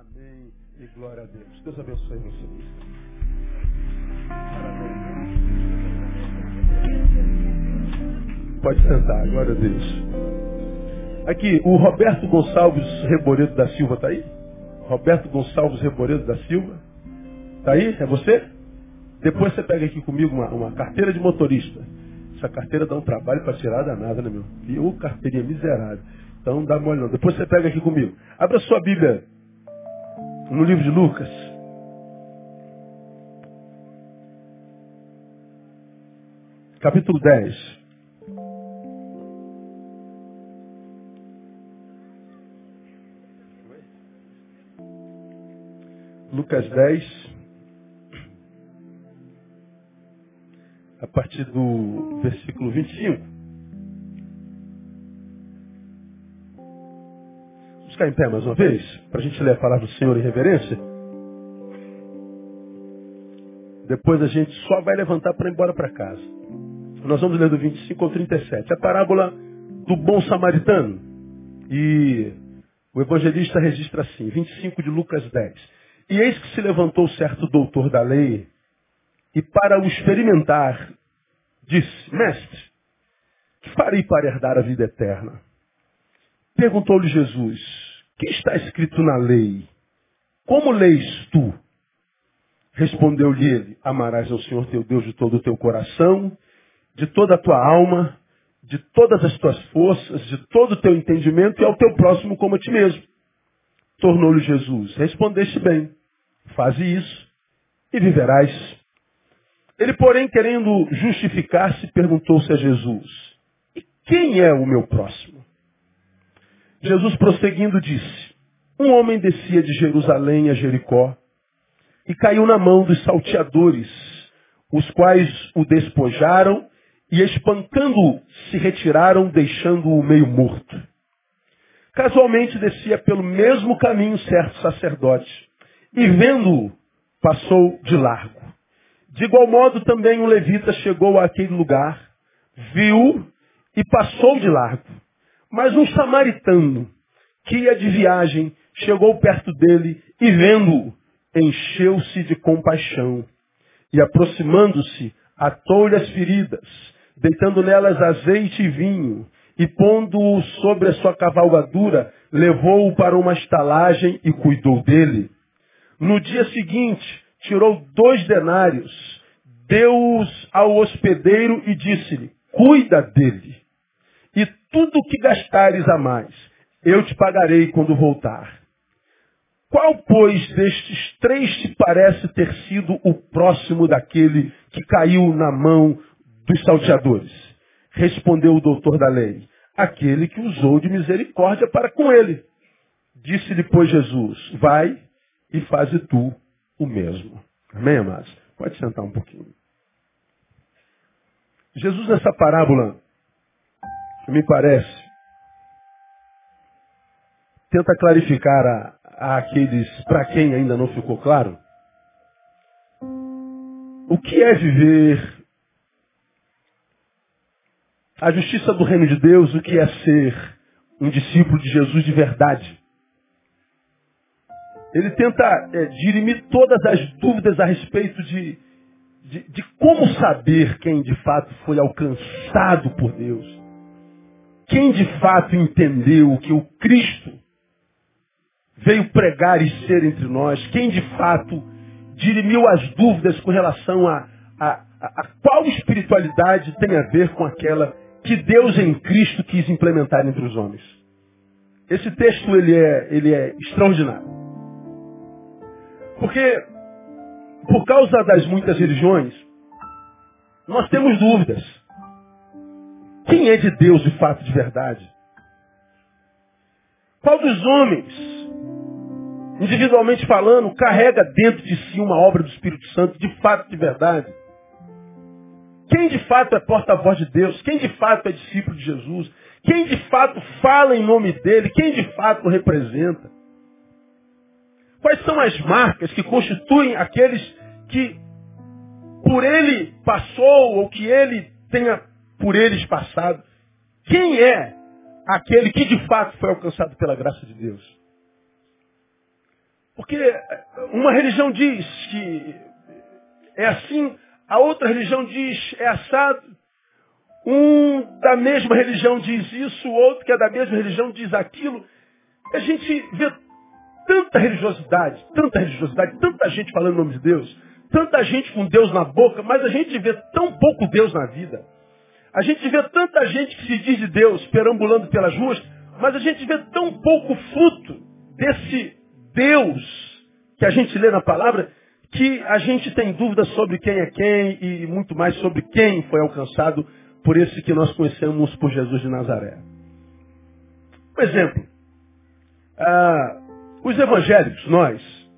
Amém e glória a Deus. Deus abençoe vocês. Pode sentar, glória a Deus. Aqui, o Roberto Gonçalves Reboredo da Silva está aí? Roberto Gonçalves Reboredo da Silva? Está aí? É você? Depois você pega aqui comigo uma, uma carteira de motorista. Essa carteira dá um trabalho para tirar danada, né, meu? E ô carteirinha miserável. Então dá mole não. Depois você pega aqui comigo. Abra sua Bíblia no livro de Lucas. Capítulo 10. Lucas 10, a partir do versículo 25. Vamos ficar em pé mais uma vez, para a gente ler a palavra do Senhor em reverência. Depois a gente só vai levantar para ir embora para casa. Nós vamos ler do 25 ao 37. A parábola do bom samaritano. E o evangelista registra assim, 25 de Lucas 10. E eis que se levantou certo doutor da lei, e para o experimentar, disse, mestre, que farei para herdar a vida eterna? Perguntou-lhe Jesus, que está escrito na lei? Como leis tu? Respondeu-lhe ele, amarás ao Senhor teu Deus de todo o teu coração, de toda a tua alma, de todas as tuas forças, de todo o teu entendimento e ao teu próximo como a ti mesmo. Tornou-lhe Jesus, respondeste bem. Faze isso e viverás. Ele, porém, querendo justificar-se, perguntou-se a Jesus: E quem é o meu próximo? Jesus, prosseguindo, disse: Um homem descia de Jerusalém a Jericó e caiu na mão dos salteadores, os quais o despojaram e, espancando-o, se retiraram, deixando-o meio morto. Casualmente descia pelo mesmo caminho certo sacerdote e vendo-o, passou de largo. De igual modo também o levita chegou àquele lugar, viu e passou de largo. Mas um samaritano, que ia de viagem, chegou perto dele e vendo-o, encheu-se de compaixão. E aproximando-se, atou-lhe as feridas, deitando nelas azeite e vinho, e pondo-o sobre a sua cavalgadura, levou-o para uma estalagem e cuidou dele. No dia seguinte, tirou dois denários, deu-os ao hospedeiro e disse-lhe, cuida dele. E tudo o que gastares a mais, eu te pagarei quando voltar. Qual, pois, destes três te parece ter sido o próximo daquele que caiu na mão dos salteadores? Respondeu o doutor da lei, aquele que usou de misericórdia para com ele. Disse-lhe, pois, Jesus, vai e faze tu o mesmo. Amém, amados? Pode sentar um pouquinho. Jesus, nessa parábola, me parece, tenta clarificar a, a aqueles para quem ainda não ficou claro o que é viver a justiça do reino de Deus, o que é ser um discípulo de Jesus de verdade. Ele tenta é, dirimir todas as dúvidas a respeito de, de, de como saber quem de fato foi alcançado por Deus. Quem de fato entendeu que o Cristo veio pregar e ser entre nós. Quem de fato dirimiu as dúvidas com relação a, a, a, qual espiritualidade tem a ver com aquela que Deus em Cristo quis implementar entre os homens. Esse texto ele é, ele é extraordinário. Porque, por causa das muitas religiões, nós temos dúvidas. Quem é de Deus de fato, de verdade? Qual dos homens, individualmente falando, carrega dentro de si uma obra do Espírito Santo de fato, de verdade? Quem de fato é porta-voz de Deus? Quem de fato é discípulo de Jesus? Quem de fato fala em nome dele? Quem de fato representa? Quais são as marcas que constituem aqueles que por ele passou ou que ele tenha por eles passado? Quem é aquele que de fato foi alcançado pela graça de Deus? Porque uma religião diz que é assim, a outra religião diz é assado. Um da mesma religião diz isso, o outro que é da mesma religião diz aquilo. A gente vê tanta religiosidade, tanta religiosidade, tanta gente falando em nome de Deus, tanta gente com Deus na boca, mas a gente vê tão pouco Deus na vida. A gente vê tanta gente que se diz de Deus perambulando pelas ruas, mas a gente vê tão pouco fruto desse Deus que a gente lê na palavra, que a gente tem dúvidas sobre quem é quem e muito mais sobre quem foi alcançado por esse que nós conhecemos por Jesus de Nazaré. Por exemplo, ah, os evangélicos, nós,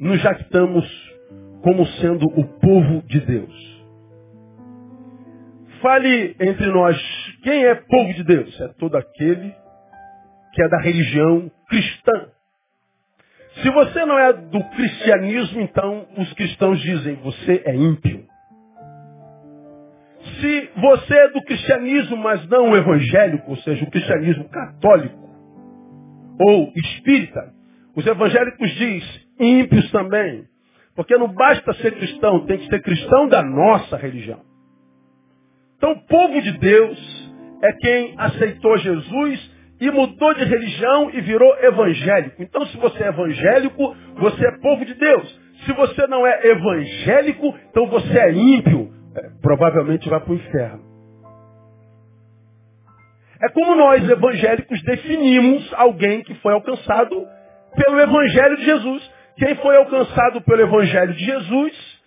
nos jactamos como sendo o povo de Deus. Fale entre nós, quem é povo de Deus? É todo aquele que é da religião cristã. Se você não é do cristianismo, então os cristãos dizem, você é ímpio. Se você é do cristianismo, mas não evangélico, ou seja, o cristianismo católico ou espírita, os evangélicos dizem ímpios também. Porque não basta ser cristão, tem que ser cristão da nossa religião. Então o povo de Deus é quem aceitou Jesus e mudou de religião e virou evangélico. Então se você é evangélico, você é povo de Deus. Se você não é evangélico, então você é ímpio. É, provavelmente vai para o inferno. É como nós evangélicos definimos alguém que foi alcançado pelo Evangelho de Jesus. Quem foi alcançado pelo Evangelho de Jesus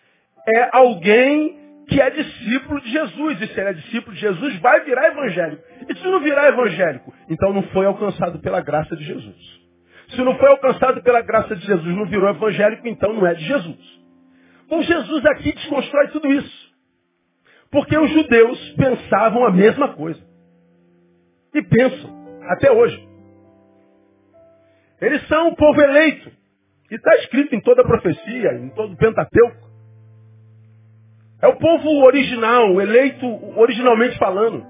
é alguém que é discípulo de Jesus. E se ele é discípulo de Jesus, vai virar evangélico. E se não virar evangélico, então não foi alcançado pela graça de Jesus. Se não foi alcançado pela graça de Jesus, não virou evangélico, então não é de Jesus. Bom, Jesus aqui desconstrói tudo isso. Porque os judeus pensavam a mesma coisa. E pensam, até hoje. Eles são o povo eleito. E está escrito em toda a profecia, em todo o Pentateuco. É o povo original, eleito originalmente falando.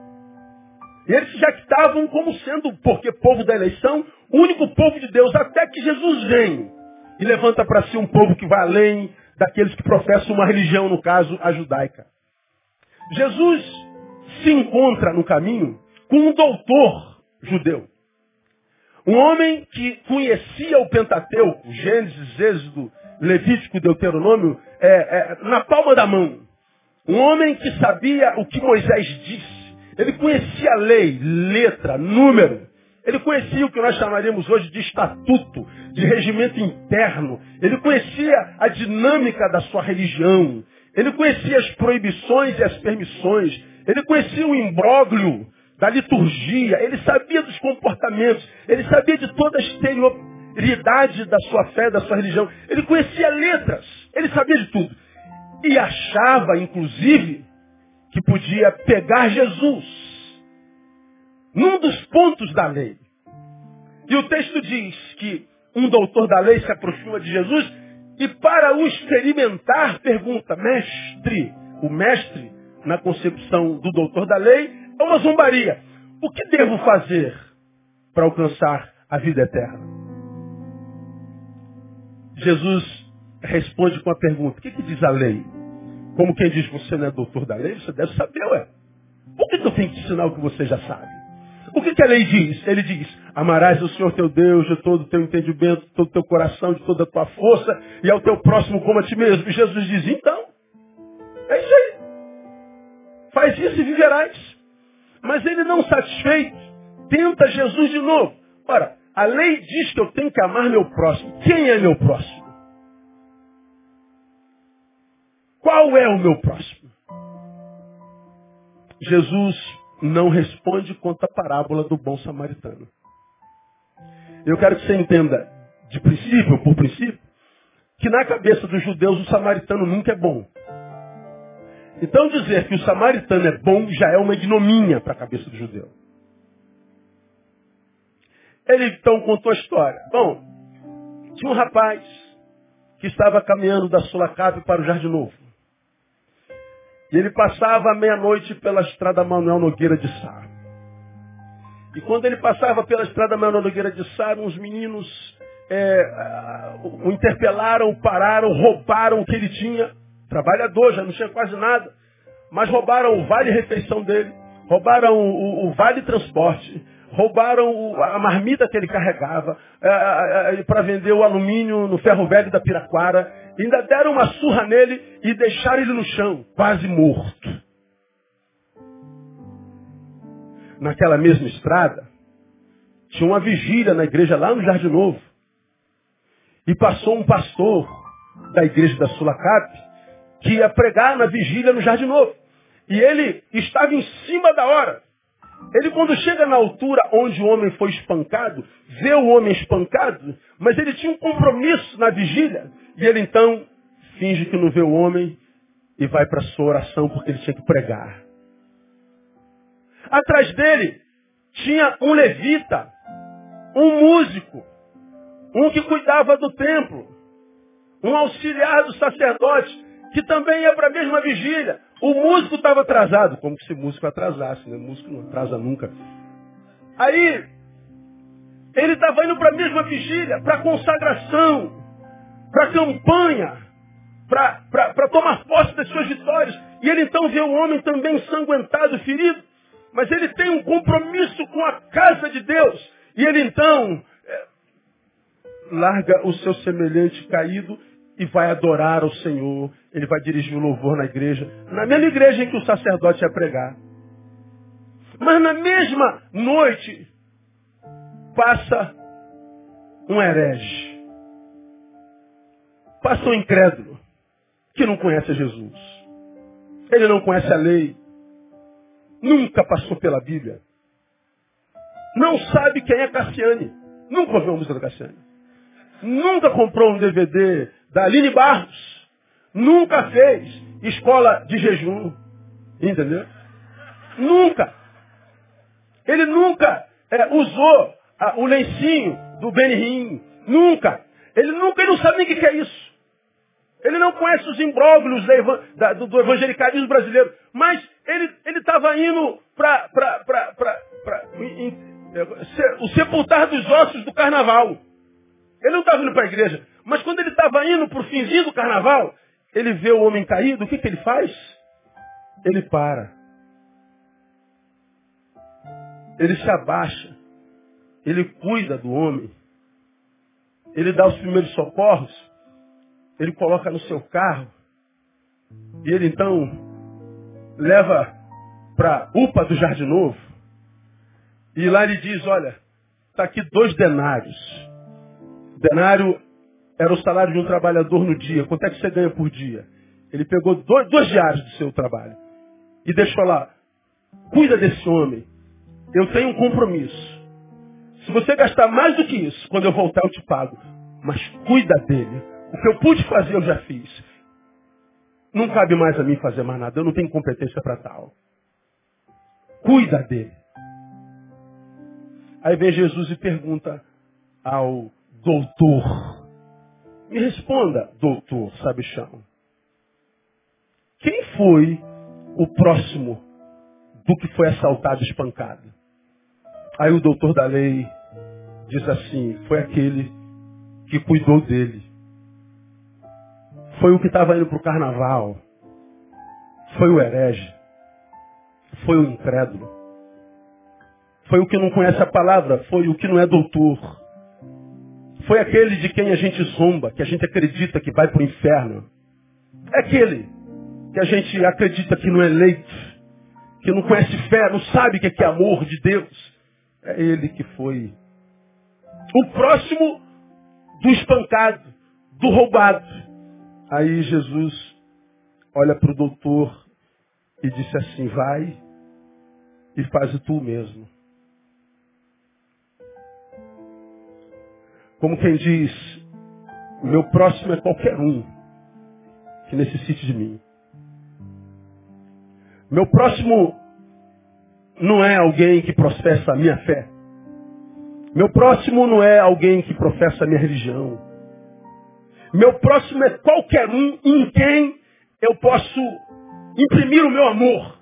Eles se jactavam como sendo, porque povo da eleição, o único povo de Deus, até que Jesus vem e levanta para si um povo que vai além daqueles que professam uma religião, no caso, a judaica. Jesus se encontra no caminho com um doutor judeu. Um homem que conhecia o Pentateuco, Gênesis, Êxodo, Levítico, Deuteronômio, é, é, na palma da mão. Um homem que sabia o que Moisés disse. Ele conhecia a lei, letra, número. Ele conhecia o que nós chamaríamos hoje de estatuto, de regimento interno. Ele conhecia a dinâmica da sua religião. Ele conhecia as proibições e as permissões. Ele conhecia o imbróglio da liturgia. Ele sabia dos comportamentos. Ele sabia de toda a exterioridade da sua fé, da sua religião. Ele conhecia letras. Ele sabia de tudo. E achava, inclusive, que podia pegar Jesus num dos pontos da lei. E o texto diz que um doutor da lei se aproxima de Jesus e para o experimentar pergunta, mestre, o mestre, na concepção do doutor da lei, é uma zombaria. O que devo fazer para alcançar a vida eterna? Jesus responde com a pergunta: o que, que, diz a lei? Como quem diz você não é doutor da lei, você deve saber, ué. Por que, que eu tenho que ensinar o que você já sabe? O que, que a lei diz? Ele diz, amarás o Senhor teu Deus de todo o teu entendimento, de todo o teu coração, de toda a tua força, e ao teu próximo como a ti mesmo. E Jesus diz, então, é isso aí. Faz isso e viverás. Mas ele não satisfeito, tenta Jesus de novo. Ora, a lei diz que eu tenho que amar meu próximo. Quem é meu próximo? Qual é o meu próximo? Jesus não responde quanto à parábola do bom samaritano. Eu quero que você entenda, de princípio, por princípio, que na cabeça dos judeus o samaritano nunca é bom. Então dizer que o samaritano é bom já é uma ignomínia para a cabeça do judeu. Ele então contou a história. Bom, tinha um rapaz que estava caminhando da Sulacave para o Jardim Novo. E ele passava à meia-noite pela estrada Manuel Nogueira de Sá. E quando ele passava pela estrada Manuel Nogueira de Sá, uns meninos é, o interpelaram, pararam, roubaram o que ele tinha. Trabalhador, já não tinha quase nada. Mas roubaram o vale-refeição dele, roubaram o, o, o vale-transporte, roubaram a marmita que ele carregava é, é, é para vender o alumínio no ferro velho da Piraquara. Ainda deram uma surra nele e deixaram ele no chão, quase morto. Naquela mesma estrada, tinha uma vigília na igreja lá no Jardim Novo. E passou um pastor da igreja da Sulacap que ia pregar na vigília no Jardim Novo. E ele estava em cima da hora. Ele quando chega na altura onde o homem foi espancado, vê o homem espancado, mas ele tinha um compromisso na vigília. E ele então finge que não vê o homem e vai para a sua oração porque ele tinha que pregar. Atrás dele tinha um levita, um músico, um que cuidava do templo, um auxiliar do sacerdote, que também ia para a mesma vigília. O músico estava atrasado, como se músico atrasasse, né? O músico não atrasa nunca. Aí, ele estava indo para a mesma vigília, para consagração, para campanha, para tomar posse das suas vitórias. E ele então vê o homem também ensanguentado, ferido, mas ele tem um compromisso com a casa de Deus. E ele então larga o seu semelhante caído e vai adorar ao Senhor. Ele vai dirigir o louvor na igreja, na mesma igreja em que o sacerdote ia pregar. Mas na mesma noite passa um herege. Passa um incrédulo que não conhece Jesus. Ele não conhece a lei. Nunca passou pela Bíblia. Não sabe quem é Cassiane. Nunca ouviu a música da Cassiane nunca comprou um DVD da Aline Barros, nunca fez escola de jejum. Entendeu? Nunca. Ele nunca é, usou a, o lencinho do Benihim. Nunca. Ele nunca, ele não sabe nem o que é isso. Ele não conhece os imbróglios do, do, evangelicalismo brasileiro. Mas ele estava indo para o sepultar dos ossos do carnaval. Ele não estava indo para a igreja. Mas quando ele estava indo para o finzinho do carnaval, ele vê o homem caído, o que, que ele faz? Ele para. Ele se abaixa. Ele cuida do homem. Ele dá os primeiros socorros. Ele coloca no seu carro. E ele então leva para UPA do Jardim Novo. E lá ele diz, olha, está aqui dois denários. Denário era o salário de um trabalhador no dia. Quanto é que você ganha por dia? Ele pegou dois, dois diários do seu trabalho e deixou lá. Cuida desse homem. Eu tenho um compromisso. Se você gastar mais do que isso, quando eu voltar eu te pago. Mas cuida dele. O que eu pude fazer eu já fiz. Não cabe mais a mim fazer mais nada. Eu não tenho competência para tal. Cuida dele. Aí vem Jesus e pergunta ao doutor. Me responda, doutor sabichão. Quem foi o próximo do que foi assaltado e espancado? Aí o doutor da lei diz assim, foi aquele que cuidou dele. Foi o que estava indo para o carnaval. Foi o herege. Foi o incrédulo. Foi o que não conhece a palavra. Foi o que não é doutor. Foi aquele de quem a gente zomba, que a gente acredita que vai para o inferno. É aquele que a gente acredita que não é leite, que não conhece fé, não sabe o que é, é amor de Deus. É ele que foi o próximo do espancado, do roubado. Aí Jesus olha para o doutor e disse assim, vai e faz tu mesmo. Como quem diz, meu próximo é qualquer um que necessite de mim. Meu próximo não é alguém que professa a minha fé. Meu próximo não é alguém que professa a minha religião. Meu próximo é qualquer um em quem eu posso imprimir o meu amor.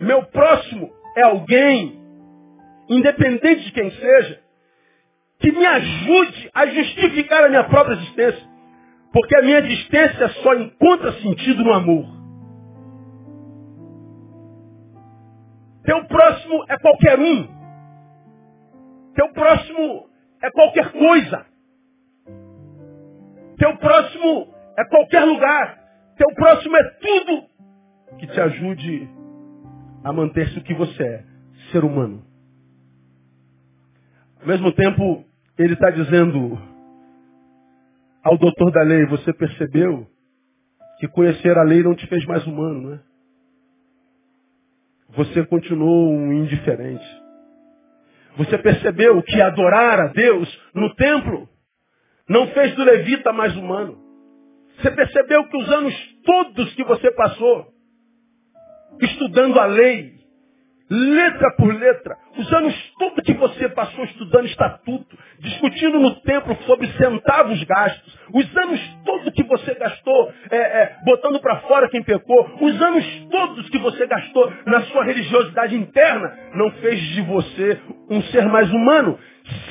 Meu próximo é alguém, independente de quem seja, que me ajude a justificar a minha própria existência. Porque a minha existência só encontra sentido no amor. Teu próximo é qualquer um. Teu próximo é qualquer coisa. Teu próximo é qualquer lugar. Teu próximo é tudo que te ajude a manter-se o que você é, ser humano. Ao mesmo tempo, ele está dizendo ao doutor da lei, você percebeu que conhecer a lei não te fez mais humano, né? Você continuou um indiferente. Você percebeu que adorar a Deus no templo não fez do levita mais humano. Você percebeu que os anos todos que você passou estudando a lei, letra por letra, os anos todos que você passou estudando estatuto, discutindo no templo sobre centavos gastos, os anos todos que você gastou é, é, botando para fora quem pecou, os anos todos que você gastou na sua religiosidade interna, não fez de você um ser mais humano.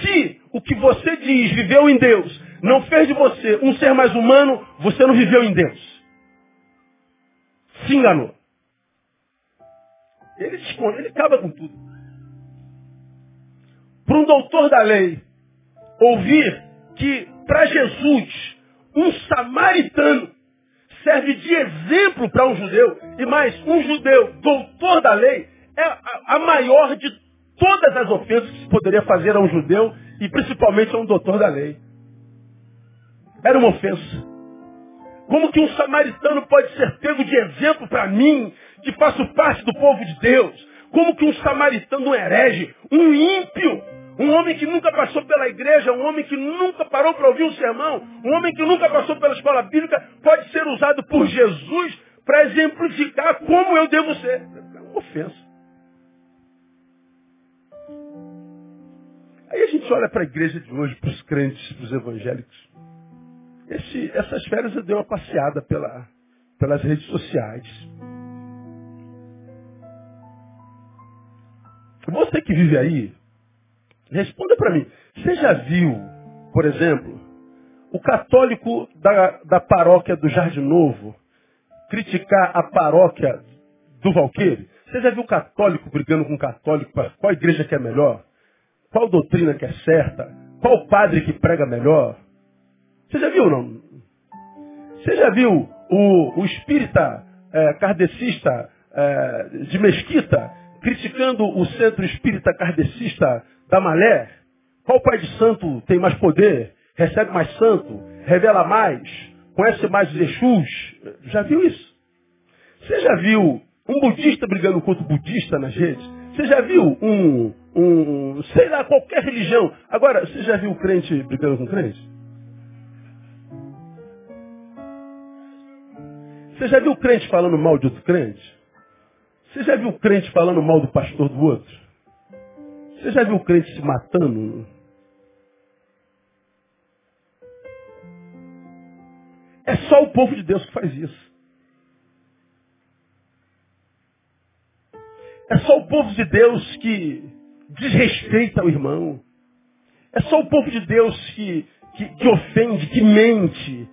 Se o que você diz viveu em Deus não fez de você um ser mais humano, você não viveu em Deus. Se enganou. Ele esconde, ele acaba com tudo. Para um doutor da lei ouvir que para Jesus um samaritano serve de exemplo para um judeu, e mais, um judeu doutor da lei, é a maior de todas as ofensas que se poderia fazer a um judeu, e principalmente a um doutor da lei. Era uma ofensa. Como que um samaritano pode ser pego de exemplo para mim, que faço parte do povo de Deus? Como que um samaritano, um herege, um ímpio, um homem que nunca passou pela igreja, um homem que nunca parou para ouvir um sermão, um homem que nunca passou pela escola bíblica, pode ser usado por Jesus para exemplificar como eu devo ser? É uma ofensa. Aí a gente olha para a igreja de hoje, para os crentes, para os evangélicos. Esse, essas férias eu dei uma passeada pela, pelas redes sociais. Você que vive aí, responda para mim. Você já viu, por exemplo, o católico da, da paróquia do Jardim Novo criticar a paróquia do Valqueire? Você já viu o católico brigando com o católico para qual igreja que é melhor? Qual doutrina que é certa? Qual padre que prega melhor? Você já viu, não? Você já viu o, o espírita é, kardecista é, de Mesquita criticando o centro espírita kardecista da Malé? Qual pai de santo tem mais poder? Recebe mais santo? Revela mais? Conhece mais os Exus? Já viu isso? Você já viu um budista brigando contra o budista nas redes? Você já viu um, um, sei lá, qualquer religião? Agora, você já viu o crente brigando com crente? Você já viu crente falando mal de outro crente? Você já viu crente falando mal do pastor do outro? Você já viu crente se matando? É só o povo de Deus que faz isso. É só o povo de Deus que desrespeita o irmão. É só o povo de Deus que, que, que ofende, que mente,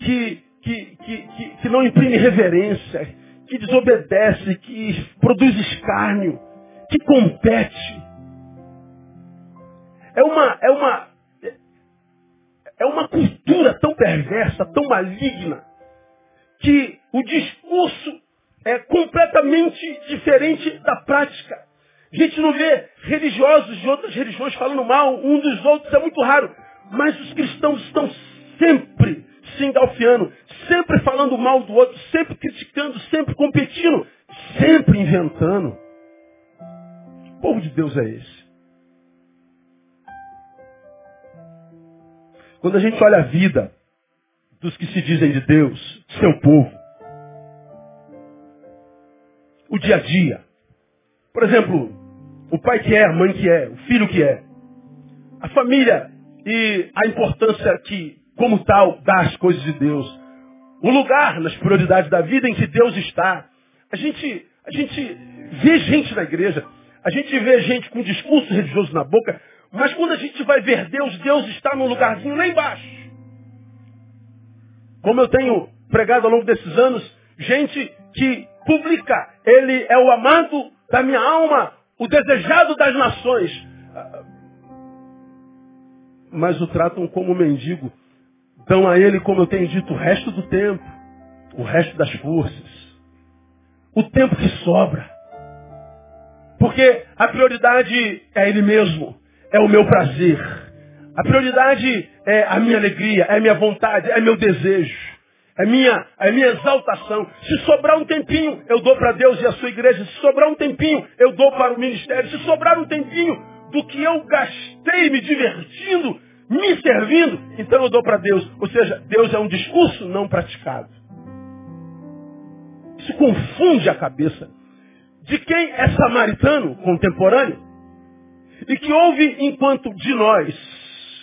que, que, que, que, que não imprime reverência, que desobedece, que produz escárnio, que compete. É uma, é uma, é uma cultura tão perversa, tão maligna, que o discurso é completamente diferente da prática. A gente não vê religiosos de outras religiões falando mal um dos outros, é muito raro. Mas os cristãos estão sempre se engalfiando, sempre falando mal do outro, sempre criticando, sempre competindo, sempre inventando. O povo de Deus é esse. Quando a gente olha a vida dos que se dizem de Deus, seu povo, o dia a dia. Por exemplo, o pai que é, a mãe que é, o filho que é. A família e a importância que, como tal, dá às coisas de Deus o lugar nas prioridades da vida em que Deus está. A gente, a gente vê gente na igreja, a gente vê gente com discurso religioso na boca, Mas quando a gente vai ver Deus, Deus está num lugarzinho lá embaixo. Como eu tenho pregado ao longo desses anos, gente que publica, ele é o amado da minha alma, o desejado das nações. Mas o tratam como mendigo. Dão a ele, como eu tenho dito, o resto do tempo, o resto das forças, o tempo que sobra. Porque a prioridade é ele mesmo, é o meu prazer. A prioridade é a minha alegria, é a minha vontade, é meu desejo. É minha, é minha exaltação. Se sobrar um tempinho, eu dou para Deus e a sua igreja. Se sobrar um tempinho, eu dou para o ministério. Se sobrar um tempinho do que eu gastei me divertindo, me servindo, então eu dou para Deus. Ou seja, Deus é um discurso não praticado. Isso confunde a cabeça de quem é samaritano contemporâneo e que ouve enquanto de nós,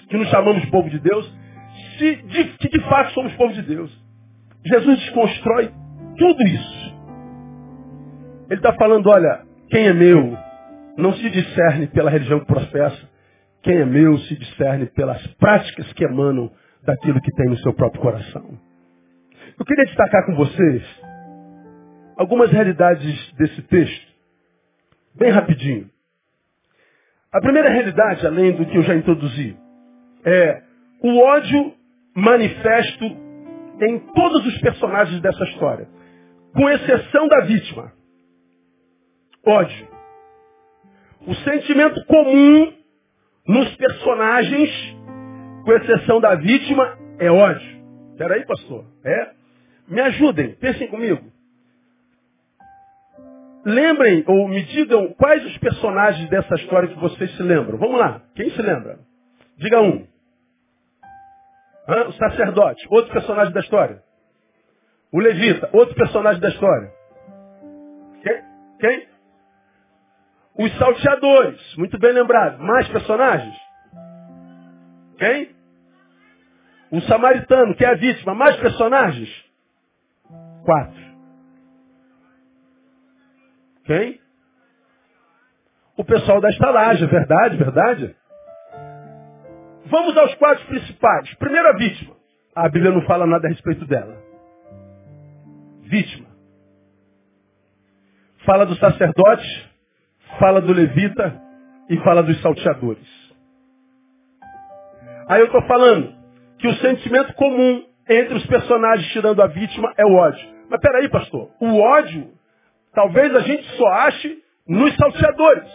que nos chamamos povo de Deus, se, de, que de fato somos povo de Deus. Jesus desconstrói tudo isso. Ele está falando, olha, quem é meu não se discerne pela religião que professa. Quem é meu se discerne pelas práticas que emanam daquilo que tem no seu próprio coração. Eu queria destacar com vocês algumas realidades desse texto, bem rapidinho. A primeira realidade, além do que eu já introduzi, é o ódio manifesto em todos os personagens dessa história, com exceção da vítima. Ódio. O sentimento comum nos personagens, com exceção da vítima, é ódio. Peraí, pastor. É? Me ajudem, pensem comigo. Lembrem ou me digam quais os personagens dessa história que vocês se lembram. Vamos lá. Quem se lembra? Diga um. Hã? O sacerdote, outro personagem da história. O levita, outro personagem da história. Quem? Quem? Os salteadores, muito bem lembrado. Mais personagens? Quem? O samaritano, que é a vítima. Mais personagens? Quatro. Quem? O pessoal da estalagem, verdade, verdade. Vamos aos quadros principais. Primeira vítima. A Bíblia não fala nada a respeito dela. Vítima. Fala do sacerdote, fala do levita e fala dos salteadores. Aí eu estou falando que o sentimento comum entre os personagens tirando a vítima é o ódio. Mas peraí, pastor, o ódio talvez a gente só ache nos salteadores.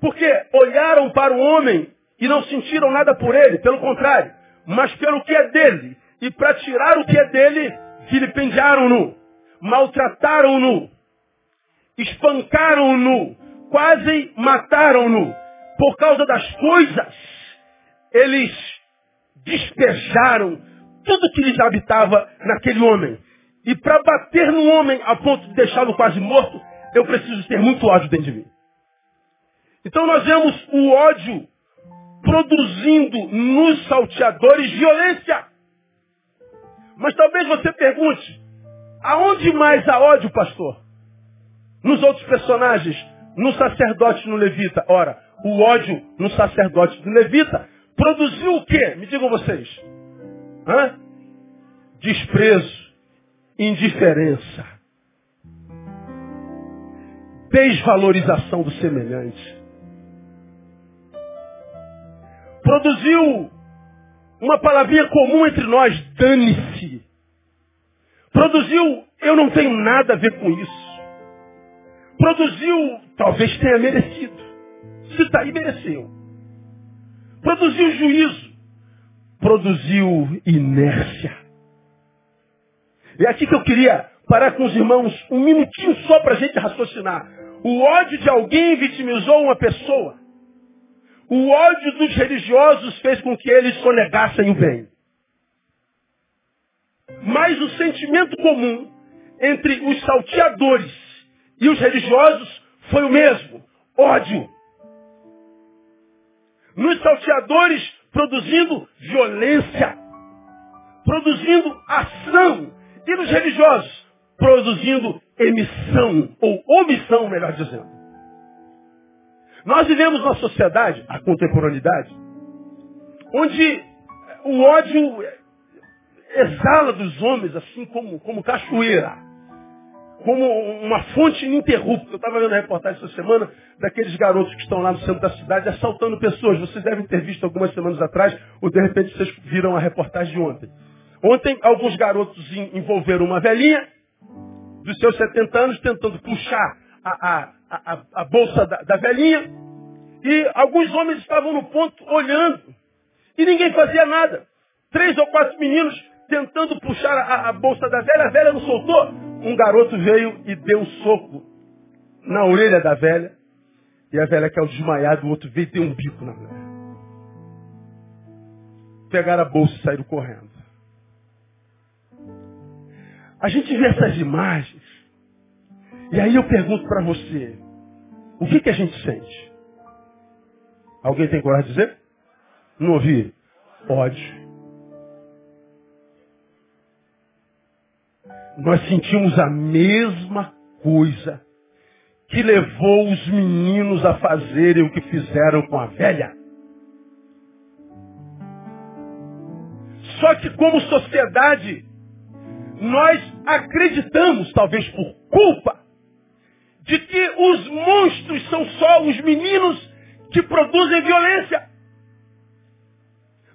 Porque olharam para o homem e não sentiram nada por ele, pelo contrário, mas pelo que é dele. E para tirar o que é dele, vilipendiaram-no, maltrataram-no, espancaram-no, quase mataram-no. Por causa das coisas, eles despejaram tudo que lhes habitava naquele homem. E para bater no homem a ponto de deixá-lo quase morto, eu preciso ter muito ódio dentro de mim. Então nós vemos o ódio produzindo nos salteadores violência. Mas talvez você pergunte, aonde mais há ódio, pastor? Nos outros personagens, no sacerdote no levita. Ora, o ódio no sacerdote do levita produziu o quê? Me digam vocês. Hã? Desprezo, indiferença, desvalorização do semelhante produziu uma palavrinha comum entre nós, dane-se. Produziu, eu não tenho nada a ver com isso. Produziu, talvez tenha merecido. Se está aí, mereceu. Produziu juízo. Produziu inércia. É aqui que eu queria parar com os irmãos um minutinho só para a gente raciocinar. O ódio de alguém vitimizou uma pessoa. O ódio dos religiosos fez com que eles sonegassem o bem. Mas o sentimento comum entre os salteadores e os religiosos foi o mesmo. Ódio. Nos salteadores produzindo violência, produzindo ação. E nos religiosos produzindo emissão, ou omissão, melhor dizendo. Nós vivemos numa sociedade, a contemporaneidade, onde o ódio exala dos homens assim como, como cachoeira. Como uma fonte ininterrupta. Eu estava vendo a reportagem essa semana daqueles garotos que estão lá no centro da cidade assaltando pessoas. Vocês devem ter visto algumas semanas atrás, ou de repente vocês viram a reportagem de ontem. Ontem, alguns garotos envolveram uma velhinha dos seus 70 anos tentando puxar a, a, a, a bolsa da, da velhinha. E alguns homens estavam no ponto olhando. E ninguém fazia nada. Três ou quatro meninos tentando puxar a, a, bolsa da velha, a velha não soltou. Um garoto veio e deu um soco na orelha da velha. E a velha caiu desmaiada, o outro veio e deu um bico na velha. Pegaram a bolsa e saíram correndo. A gente vê essas imagens. E aí eu pergunto para você, o que, que a gente sente? Alguém tem coragem de dizer? Não ouvi? Ódio. Nós sentimos a mesma coisa que levou os meninos a fazerem o que fizeram com a velha. Só que como sociedade, nós acreditamos, talvez por culpa, de que os monstros são só os meninos que produzem violência.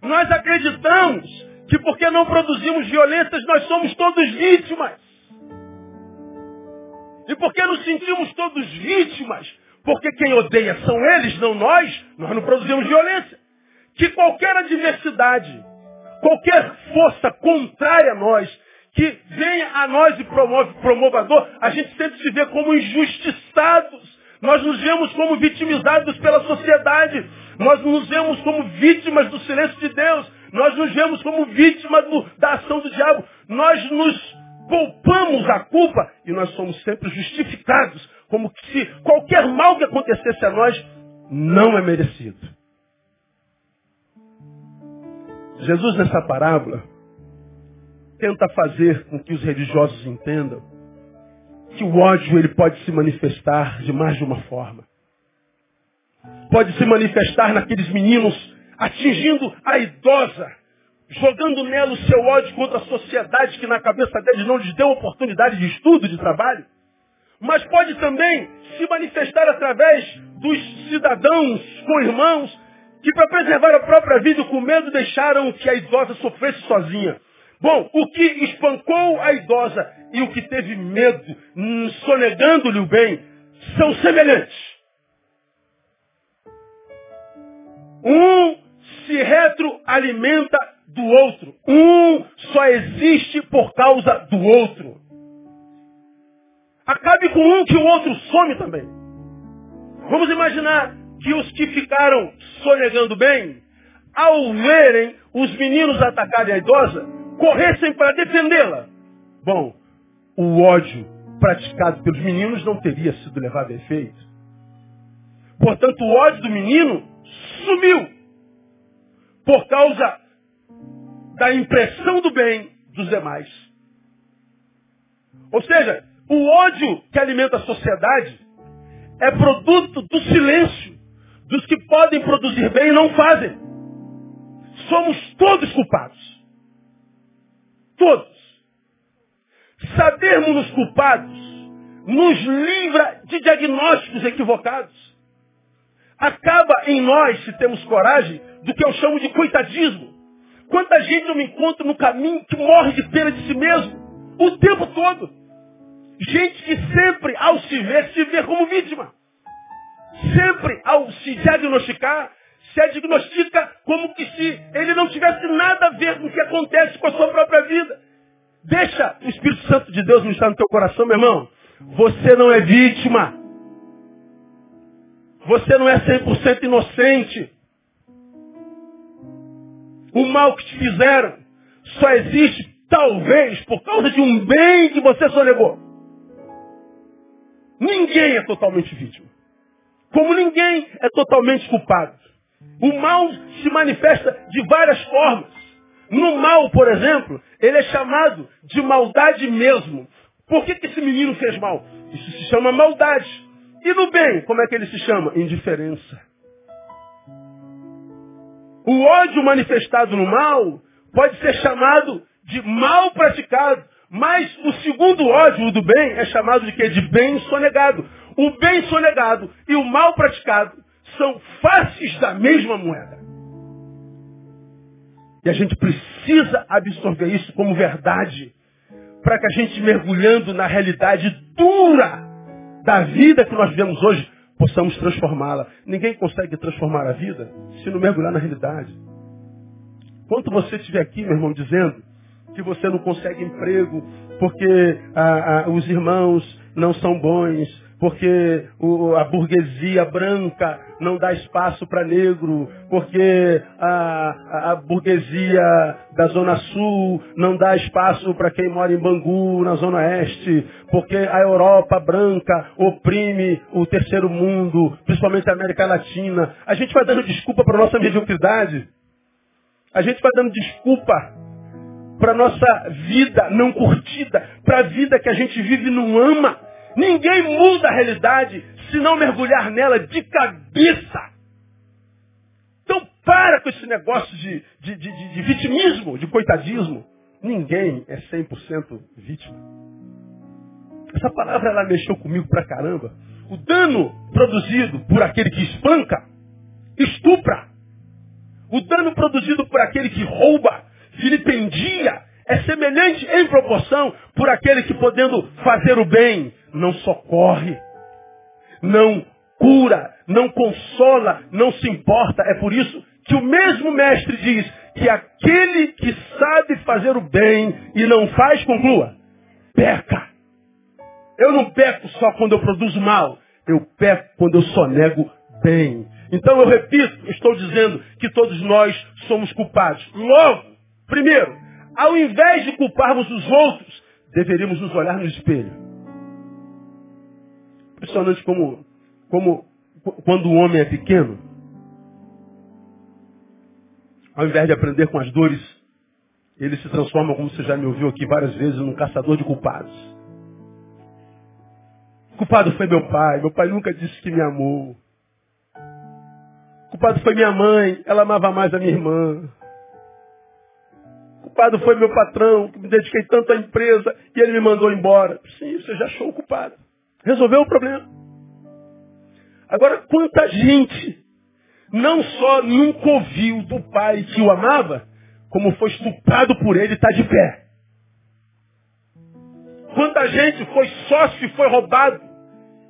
Nós acreditamos que porque não produzimos violências, nós somos todos vítimas. E porque nos sentimos todos vítimas, porque quem odeia são eles, não nós, nós não produzimos violência. Que qualquer adversidade, qualquer força contrária a nós, que venha a nós e promove, promova dor, a gente sempre se vê como injustiçados. Nós nos vemos como vitimizados pela sociedade. Nós nos vemos como vítimas do silêncio de Deus. Nós nos vemos como vítimas da ação do diabo. Nós nos poupamos a culpa e nós somos sempre justificados, como se qualquer mal que acontecesse a nós não é merecido. Jesus, nessa parábola, tenta fazer com que os religiosos entendam que o ódio ele pode se manifestar de mais de uma forma. Pode se manifestar naqueles meninos atingindo a idosa, jogando nela o seu ódio contra a sociedade que na cabeça deles não lhes deu oportunidade de estudo, de trabalho. Mas pode também se manifestar através dos cidadãos com irmãos que para preservar a própria vida com medo deixaram que a idosa sofresse sozinha. Bom, o que espancou a idosa e o que teve medo, sonegando-lhe o bem, são semelhantes. Um se retroalimenta do outro. Um só existe por causa do outro. Acabe com um que o outro some também. Vamos imaginar que os que ficaram sonegando bem, ao verem os meninos atacarem a idosa, corressem para defendê-la. Bom, o ódio praticado pelos meninos não teria sido levado a efeito. Portanto, o ódio do menino sumiu por causa da impressão do bem dos demais. Ou seja, o ódio que alimenta a sociedade é produto do silêncio dos que podem produzir bem e não fazem. Somos todos culpados. Todos. Sabermos-nos culpados nos livra de diagnósticos equivocados. Acaba em nós, se temos coragem, do que eu chamo de coitadismo. Quanta gente eu me encontro no caminho que morre de pena de si mesmo, o tempo todo. Gente que sempre, ao se ver, se vê como vítima. Sempre, ao se diagnosticar, se diagnostica como que se ele não tivesse nada a ver com o que acontece com a sua própria vida. Deixa o Espírito Santo de Deus estar no teu coração, meu irmão. Você não é vítima. Você não é 100% inocente. O mal que te fizeram só existe, talvez, por causa de um bem que você sonegou. Ninguém é totalmente vítima. Como ninguém é totalmente culpado. O mal se manifesta de várias formas. No mal, por exemplo, ele é chamado de maldade mesmo. Por que, que esse menino fez mal? Isso se chama maldade. E no bem, como é que ele se chama? Indiferença. O ódio manifestado no mal pode ser chamado de mal praticado. Mas o segundo ódio, do bem, é chamado de quê? De bem sonegado. O bem sonegado e o mal praticado são faces da mesma moeda. E a gente precisa absorver isso como verdade, para que a gente, mergulhando na realidade dura da vida que nós vivemos hoje, possamos transformá-la. Ninguém consegue transformar a vida se não mergulhar na realidade. Quanto você estiver aqui, meu irmão, dizendo que você não consegue emprego porque ah, ah, os irmãos não são bons, porque o, a burguesia branca não dá espaço para negro, porque a, a, burguesia da Zona Sul não dá espaço para quem mora em Bangu, na Zona Oeste, porque a Europa branca oprime o terceiro mundo, principalmente a América Latina. A gente vai dando desculpa para nossa mediocridade. A gente vai dando desculpa para nossa vida não curtida, para a vida que a gente vive e não ama. Ninguém muda a realidade se não mergulhar nela de cabeça. Então para com esse negócio de, de, de, de vitimismo, de coitadismo. Ninguém é 100% vítima. Essa palavra ela mexeu comigo pra caramba. O dano produzido por aquele que espanca, estupra. O dano produzido por aquele que rouba, vilipendia, é semelhante em proporção por aquele que, podendo fazer o bem, não socorre, não cura, não consola, não se importa. É por isso que o mesmo mestre diz que aquele que sabe fazer o bem e não faz, conclua, peca. Eu não peco só quando eu produzo mal, eu peco quando eu só nego bem. Então eu repito, estou dizendo que todos nós somos culpados. Logo, primeiro, ao invés de culparmos os outros, deveríamos nos olhar no espelho Impressionante como, como quando o homem é pequeno, ao invés de aprender com as dores, ele se transforma, como você já me ouviu aqui várias vezes, num caçador de culpados. O culpado foi meu pai, meu pai nunca disse que me amou. O culpado foi minha mãe, ela amava mais a minha irmã. O culpado foi meu patrão, que me dediquei tanto à empresa e ele me mandou embora. Sim, você já achou o culpado. Resolveu o problema. Agora, quanta gente não só nunca ouviu do pai que o amava, como foi estuprado por ele e está de pé. Quanta gente foi sócio e foi roubado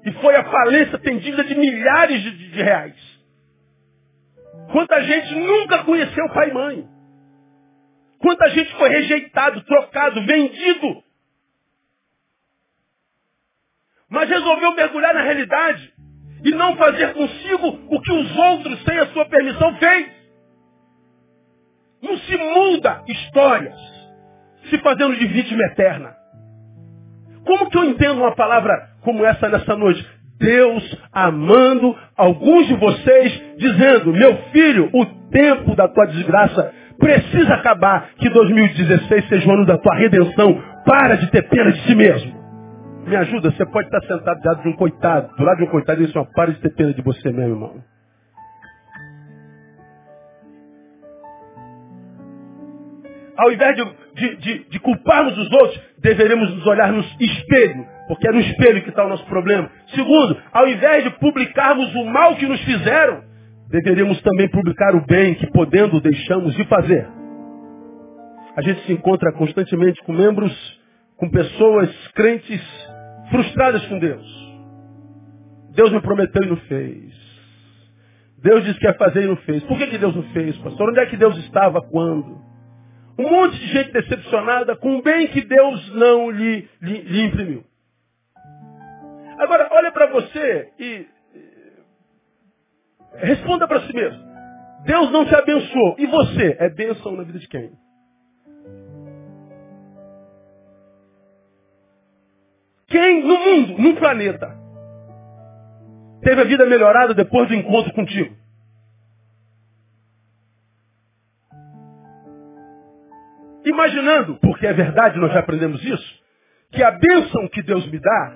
e foi à falência, tem dívida de milhares de, de, de reais. Quanta gente nunca conheceu pai e mãe. Quanta gente foi rejeitado, trocado, vendido mas resolveu mergulhar na realidade e não fazer consigo o que os outros, sem a sua permissão, fez. Não se muda histórias se fazendo de vítima eterna. Como que eu entendo uma palavra como essa nessa noite? Deus amando alguns de vocês, dizendo, meu filho, o tempo da tua desgraça precisa acabar, que 2016 seja o ano da tua redenção. Para de ter pena de si mesmo. Me ajuda, você pode estar sentado do lado de um coitado, do lado de um coitado e dizer assim, para de ter pena de você mesmo, irmão. Ao invés de, de, de, de culparmos os outros, deveremos nos olhar no espelho, porque é no espelho que está o nosso problema. Segundo, ao invés de publicarmos o mal que nos fizeram, deveríamos também publicar o bem que, podendo, deixamos de fazer. A gente se encontra constantemente com membros, com pessoas crentes frustradas com Deus. Deus me prometeu e não fez. Deus disse que ia fazer e não fez. Por que, que Deus não fez, pastor? Onde é que Deus estava quando? Um monte de gente decepcionada com o bem que Deus não lhe, lhe, lhe imprimiu. Agora, olha para você e responda para si mesmo. Deus não te abençoou. E você? É bênção na vida de quem? Quem no mundo, no planeta, teve a vida melhorada depois do encontro contigo? Imaginando, porque é verdade, nós já aprendemos isso, que a bênção que Deus me dá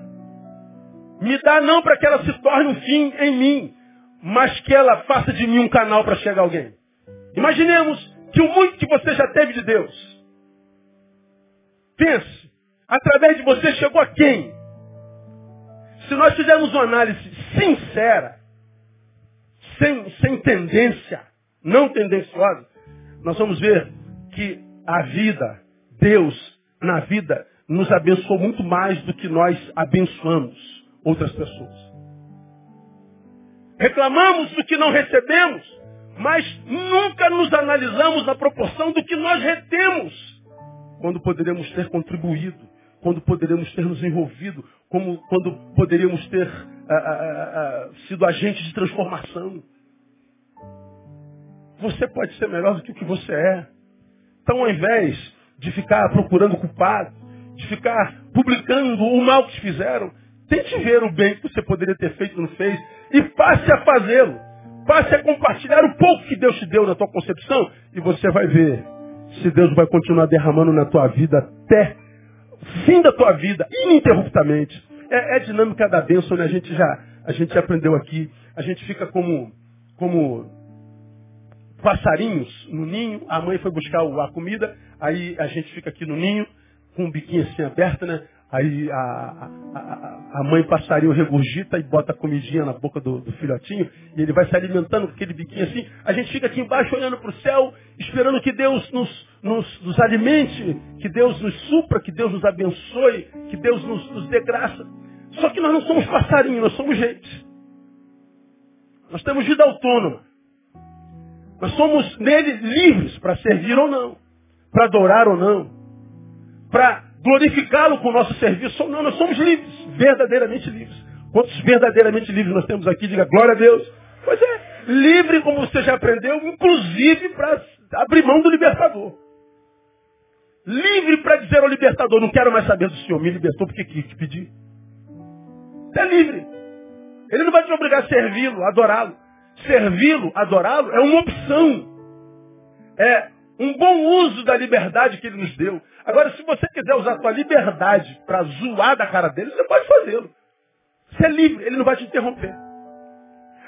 Me dá não para que ela se torne um fim em mim, mas que ela faça de mim um canal para chegar a alguém. Imaginemos que o muito que você já teve de Deus. Pense, através de você chegou a quem? Se nós fizermos uma análise sincera, sem, sem tendência, não tendenciosa, nós vamos ver que a vida, Deus, na vida, nos abençoou muito mais do que nós abençoamos outras pessoas. Reclamamos do que não recebemos, mas nunca nos analisamos na proporção do que nós retemos. Quando poderíamos ter contribuído, quando poderíamos ter nos envolvido, como, quando poderíamos ter ah, ah, ah, sido agentes de transformação. Você pode ser melhor do que o que você é. Então, ao invés de ficar procurando culpado, de ficar publicando o mal que te fizeram, tente ver o bem que você poderia ter feito e não fez e passe a fazê-lo. Passe a compartilhar o pouco que Deus te deu na tua concepção e você vai ver se Deus vai continuar derramando na tua vida até fim da tua vida, ininterruptamente. É, é dinâmica da bênção, né? A gente já, a gente já aprendeu aqui. A gente fica como, como passarinhos no ninho, a mãe foi buscar a comida, aí a gente fica aqui no ninho, com o biquinho assim aberto, né? Aí a, a, a, mãe passarinho regurgita e bota a comidinha na boca do, do, filhotinho, e ele vai se alimentando com aquele biquinho assim. A gente fica aqui embaixo olhando para o céu, esperando que Deus nos, nos, nos, alimente, que Deus nos supra, que Deus nos abençoe, que Deus nos, nos dê graça. Só que nós não somos passarinhos, nós somos gente. Nós temos vida autônoma. Nós somos nele livres para servir ou não, para adorar ou não, para glorificá-lo com o nosso serviço ou não. Nós somos livres, verdadeiramente livres. Quantos verdadeiramente livres nós temos aqui? Diga glória a Deus. Pois é, livre como você já aprendeu, inclusive para abrir mão do libertador. Livre para dizer ao libertador, não quero mais saber do Senhor, me libertou porque quis te pedir. Você é livre. Ele não vai te obrigar a servi-lo, adorá-lo servi-lo, adorá-lo, é uma opção. É um bom uso da liberdade que ele nos deu. Agora, se você quiser usar a sua liberdade para zoar da cara dele, você pode fazê-lo. Você é livre, ele não vai te interromper.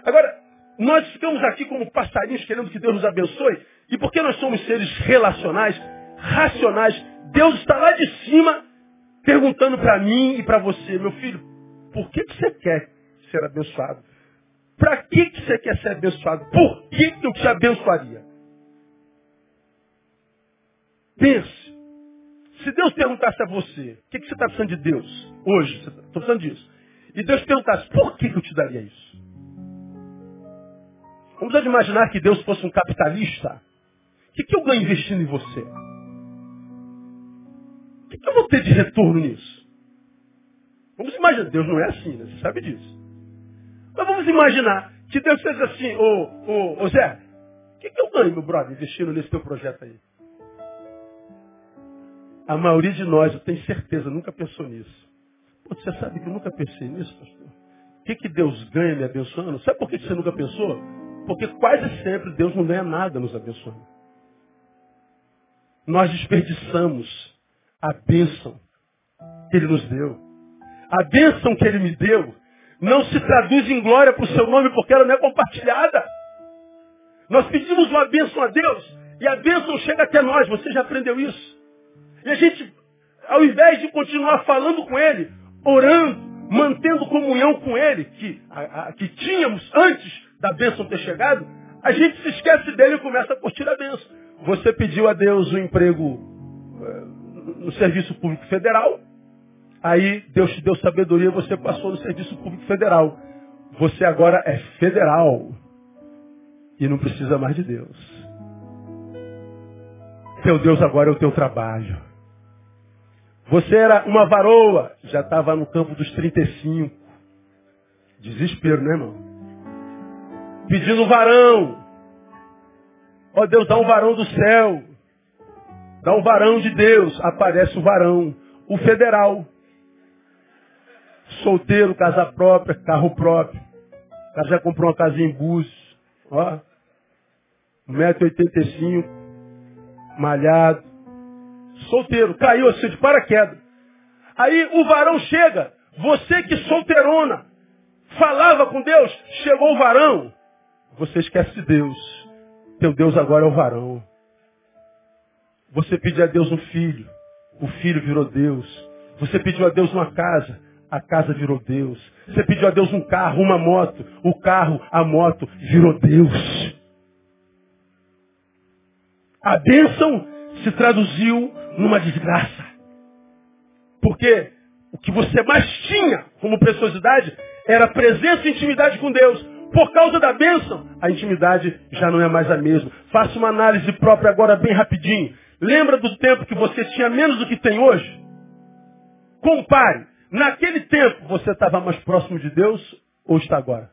Agora, nós ficamos aqui como passarinhos querendo que Deus nos abençoe, e porque nós somos seres relacionais, racionais, Deus está lá de cima perguntando para mim e para você, meu filho, por que, que você quer ser abençoado? Para que, que você quer ser abençoado? Por que, que eu te abençoaria? Pense. Se Deus perguntasse a você, o que, que você está precisando de Deus hoje? Estou tá precisando disso. E Deus perguntasse, por que, eu te daria isso? Vamos imaginar que Deus fosse um capitalista. O que, que eu ganho investindo em você? O que, que eu vou ter de retorno nisso? Vamos imaginar, Deus não é assim, né? Você sabe disso. Mas vamos imaginar que Deus seja assim, ô, ô, ô Zé, o que, que eu ganho, meu brother, investindo nesse teu projeto aí? A maioria de nós, eu tenho certeza, nunca pensou nisso. Pô, você sabe que eu nunca pensei nisso, pastor? O que, que Deus ganha me abençoando? Sabe por que você nunca pensou? Porque quase sempre Deus não ganha nada nos abençoando. Nós desperdiçamos a bênção que Ele nos deu. A bênção que Ele me deu não se traduz em glória para o seu nome porque ela não é compartilhada. Nós pedimos uma bênção a Deus e a bênção chega até nós. Você já aprendeu isso? E a gente, ao invés de continuar falando com Ele, orando, mantendo comunhão com Ele, que, a, a, que tínhamos antes da bênção ter chegado, a gente se esquece dele e começa a curtir a bênção. Você pediu a Deus um emprego eh, no Serviço Público Federal, Aí Deus te deu sabedoria, você passou no serviço público federal. Você agora é federal. E não precisa mais de Deus. Teu Deus agora é o teu trabalho. Você era uma varoa, já estava no campo dos 35. Desespero, né, irmão? Pedindo varão. Ó oh, Deus, dá um varão do céu. Dá um varão de Deus. Aparece o varão. O federal. Solteiro, casa própria, carro próprio. O cara já comprou uma casinha em Búzios. Ó. 1,85m, malhado. Solteiro, caiu assim de paraquedas. Aí o varão chega Você que solteirona, falava com Deus, chegou o varão. Você esquece de Deus. Teu Deus agora é o varão. Você pediu a Deus um filho. O filho virou Deus. Você pediu a Deus uma casa. A casa virou Deus. Você pediu a Deus um carro, uma moto. O carro, a moto virou Deus. A bênção se traduziu numa desgraça. Porque o que você mais tinha como preciosidade era presença e intimidade com Deus. Por causa da bênção, a intimidade já não é mais a mesma. Faça uma análise própria agora bem rapidinho. Lembra do tempo que você tinha menos do que tem hoje? Compare. Naquele tempo você estava mais próximo de Deus ou está agora?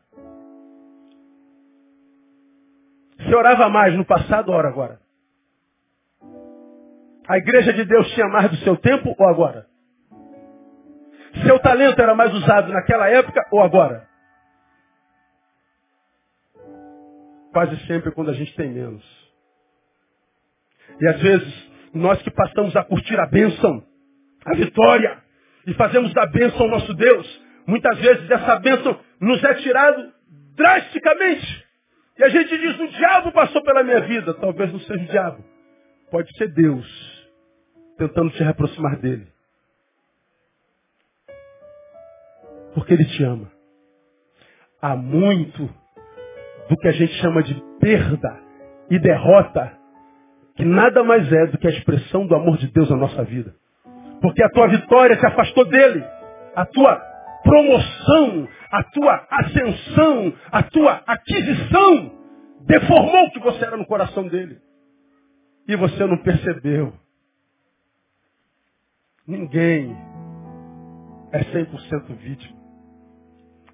Você orava mais no passado ou ora agora? A igreja de Deus tinha mais do seu tempo ou agora? Seu talento era mais usado naquela época ou agora? Quase sempre quando a gente tem menos. E às vezes, nós que passamos a curtir a bênção, a vitória, e fazemos da bênção nosso Deus, muitas vezes essa bênção nos é tirada drasticamente. E a gente diz, o diabo passou pela minha vida. Talvez não seja o diabo. Pode ser Deus tentando te reaproximar dele. Porque ele te ama. Há muito do que a gente chama de perda e derrota, que nada mais é do que a expressão do amor de Deus na nossa vida. Porque a tua vitória te afastou dele. A tua promoção, a tua ascensão, a tua aquisição deformou o que você era no coração dele. E você não percebeu. Ninguém é 100% vítima.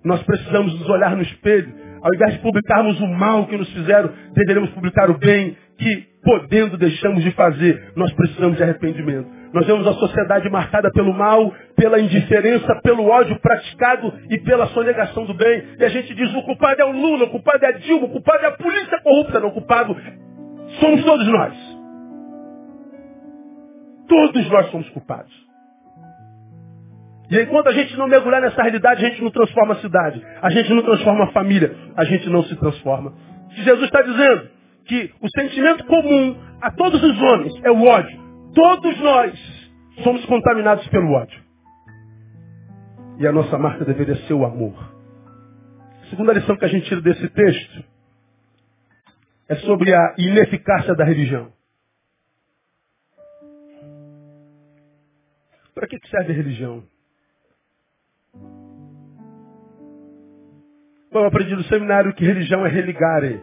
Nós precisamos nos olhar no espelho. Ao invés de publicarmos o mal que nos fizeram, deveremos publicar o bem que, podendo, deixamos de fazer. Nós precisamos de arrependimento. Nós vemos a sociedade marcada pelo mal, pela indiferença, pelo ódio praticado e pela sonegação do bem. E a gente diz, o culpado é o Lula, o culpado é a Dilma, o culpado é a polícia corrupta. Não, o culpado somos todos nós. Todos nós somos culpados. E enquanto a gente não mergulhar nessa realidade, a gente não transforma a cidade, a gente não transforma a família, a gente não se transforma. Se Jesus está dizendo que o sentimento comum a todos os homens é o ódio, todos nós somos contaminados pelo ódio. E a nossa marca deveria ser o amor. A segunda lição que a gente tira desse texto é sobre a ineficácia da religião. Para que serve a religião? Bom, eu aprendi no seminário que religião é religare.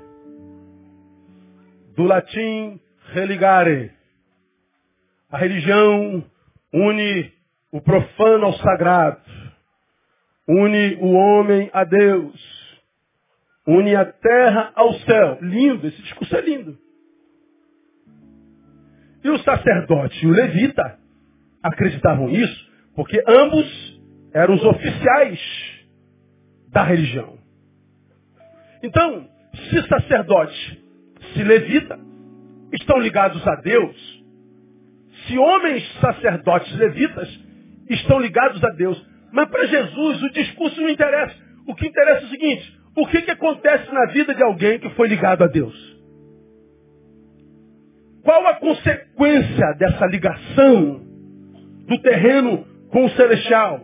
Do latim, religare. A religião une o profano ao sagrado. Une o homem a Deus. Une a terra ao céu. Lindo, esse discurso é lindo. E o sacerdote o levita acreditavam nisso, porque ambos eram os oficiais da religião. Então, se sacerdote, se levita, estão ligados a Deus, se homens sacerdotes levitas estão ligados a Deus, mas para Jesus o discurso não interessa. O que interessa é o seguinte: o que, que acontece na vida de alguém que foi ligado a Deus? Qual a consequência dessa ligação do terreno com o celestial,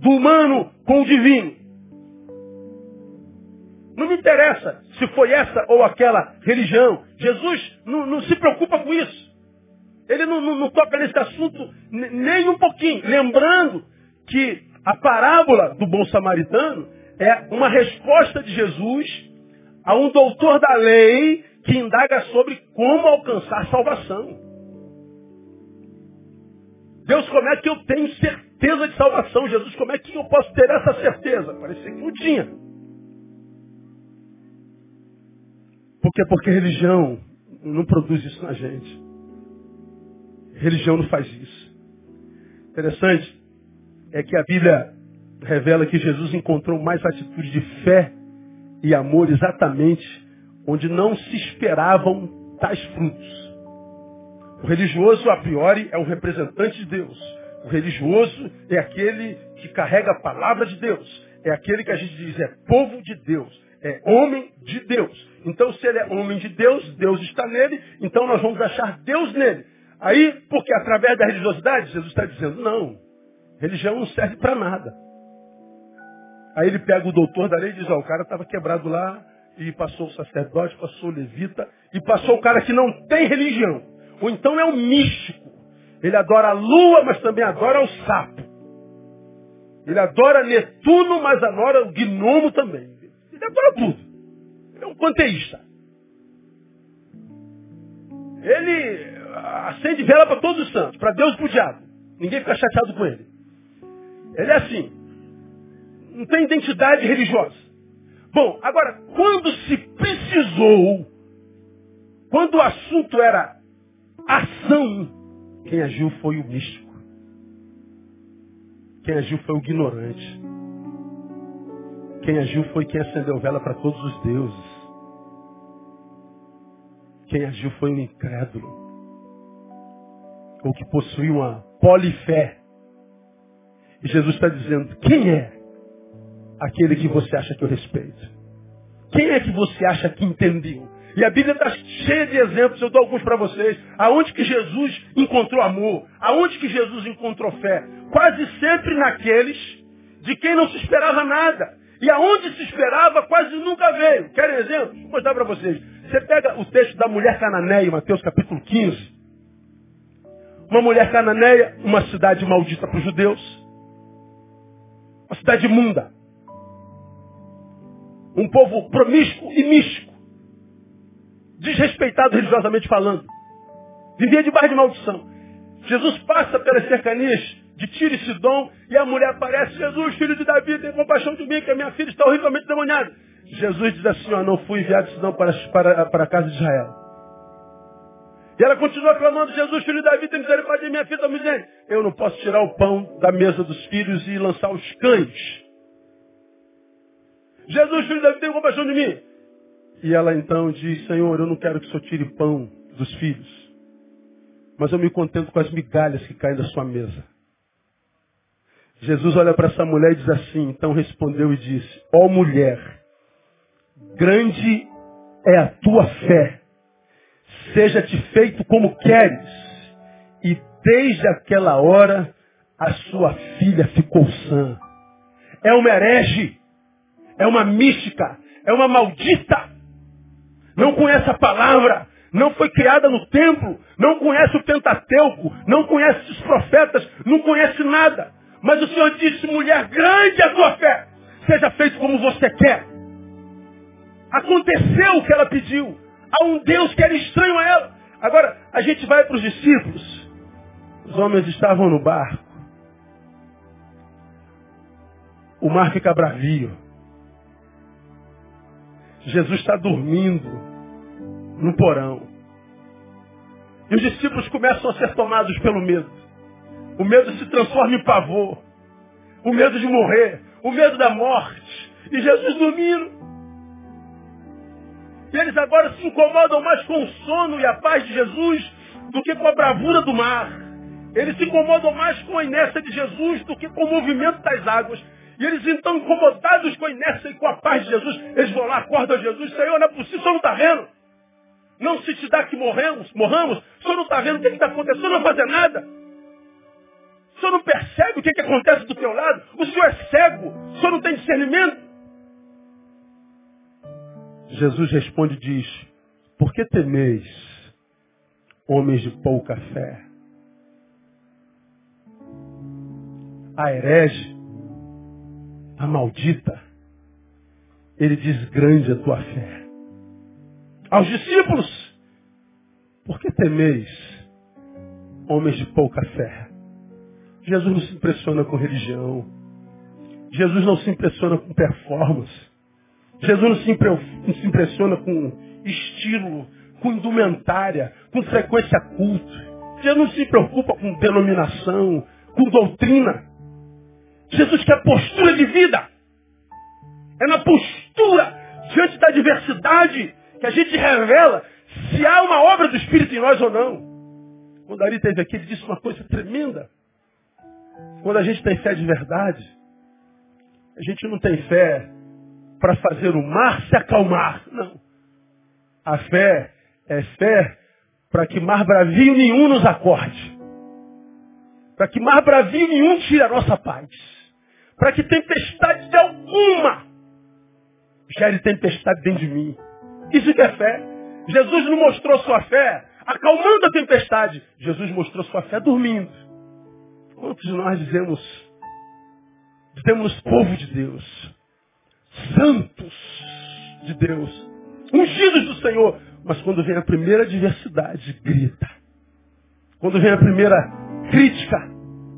do humano com o divino. Não me interessa se foi essa ou aquela religião. Jesus não, não se preocupa com isso. Ele não, não, não toca nesse assunto nem um pouquinho. Lembrando que a parábola do bom samaritano é uma resposta de Jesus a um doutor da lei que indaga sobre como alcançar salvação. Deus, como é que eu tenho certeza de salvação? Jesus, como é que eu posso ter essa certeza? Parecia que não tinha. Por quê? Porque religião não produz isso na gente. Religião não faz isso. Interessante é que a Bíblia revela que Jesus encontrou mais atitude de fé e amor exatamente onde não se esperavam tais frutos. O religioso, a priori, é um representante de Deus. O religioso é aquele que carrega a palavra de Deus. É aquele que a gente diz é povo de Deus. É homem de Deus. Então, se ele é homem de Deus, Deus está nele, então nós vamos achar Deus nele. Aí, porque através da religiosidade, Jesus está dizendo, não, religião não serve para nada. Aí ele pega o doutor da lei e diz, ó, o cara estava quebrado lá, e passou o sacerdote, passou o levita, e passou o cara que não tem religião. Ou então é um místico. Ele adora a lua, mas também adora o sapo. Ele adora Netuno, mas adora o gnomo também. Ele adora tudo. Ele é um panteísta. Ele acende vela para todos os santos, para Deus e para o diabo. Ninguém fica chateado com ele. Ele é assim. Não tem identidade religiosa. Bom, agora, quando se precisou, quando o assunto era ação, quem agiu foi o místico. Quem agiu foi o ignorante. Quem agiu foi quem acendeu vela para todos os deuses. Quem agiu foi o incrédulo. Ou que possuía uma polifé. E Jesus está dizendo, quem é aquele que você acha que eu respeito? Quem é que você acha que entendeu? E a Bíblia está cheia de exemplos, eu dou alguns para vocês. Aonde que Jesus encontrou amor? Aonde que Jesus encontrou fé? Quase sempre naqueles de quem não se esperava nada. E aonde se esperava, quase nunca veio. Querem exemplo? Vou mostrar para vocês. Você pega o texto da mulher cananeia, Mateus capítulo 15. Uma mulher cananeia, uma cidade maldita para os judeus. Uma cidade imunda. Um povo promíscuo e místico. Desrespeitado religiosamente falando. Vivia debaixo de maldição. Jesus passa pelas cercanias de Tiro e Sidom e a mulher aparece, Jesus, filho de Davi, tem compaixão de mim, que a minha filha está horrivelmente demoniada. Jesus diz assim, ó, não fui enviado senão para, para, para a casa de Israel. E ela continua clamando, Jesus, filho de Davi, tem misericórdia de minha filha, dizendo. Eu não posso tirar o pão da mesa dos filhos e lançar os cães. Jesus, filho de Davi, tem compaixão de mim. E ela então diz, Senhor, eu não quero que o Senhor tire pão dos filhos. Mas eu me contento com as migalhas que caem da sua mesa. Jesus olha para essa mulher e diz assim, então respondeu e disse, ó oh, mulher, grande é a tua fé, seja-te feito como queres. E desde aquela hora a sua filha ficou sã. É uma herege, é uma mística, é uma maldita. Não conhece a palavra, não foi criada no templo, não conhece o Pentateuco, não conhece os profetas, não conhece nada. Mas o Senhor disse, mulher, grande é a tua fé, seja feito como você quer. Aconteceu o que ela pediu. Há um Deus que era estranho a ela. Agora, a gente vai para os discípulos. Os homens estavam no barco. O mar fica bravio. Jesus está dormindo no porão. E os discípulos começam a ser tomados pelo medo. O medo se transforma em pavor. O medo de morrer. O medo da morte. E Jesus dormindo. E eles agora se incomodam mais com o sono e a paz de Jesus do que com a bravura do mar. Eles se incomodam mais com a inércia de Jesus do que com o movimento das águas. E eles então incomodados com a inércia e com a paz de Jesus, eles vão lá, acordam Jesus, Senhor, não é possível, o não está vendo? Não se te dá que morremos, morramos, o Senhor não está vendo o que está acontecendo, não vai fazer nada. O Senhor não percebe o que, que acontece do teu lado, o Senhor é cego, o Senhor não tem discernimento. Jesus responde e diz, por que temeis, homens de pouca fé? A herege a maldita, ele diz, grande a tua fé. Aos discípulos, por que temeis, homens de pouca fé? Jesus não se impressiona com religião. Jesus não se impressiona com performance. Jesus não se, não se impressiona com estilo, com indumentária, com frequência culto. Jesus não se preocupa com denominação, com doutrina. Jesus quer postura de vida. É na postura, diante da diversidade, que a gente revela se há uma obra do Espírito em nós ou não. Quando Ari esteve aqui, ele disse uma coisa tremenda. Quando a gente tem fé de verdade, a gente não tem fé para fazer o mar se acalmar. Não. A fé é fé para que mar bravio nenhum nos acorde. Para que mar bravio nenhum tire a nossa paz. Para que tempestade alguma gere tempestade dentro de mim. Isso que é fé. Jesus não mostrou sua fé acalmando a tempestade. Jesus mostrou sua fé dormindo. Quantos de nós dizemos, dizemos povo de Deus, santos de Deus, ungidos do Senhor, mas quando vem a primeira adversidade, grita. Quando vem a primeira crítica,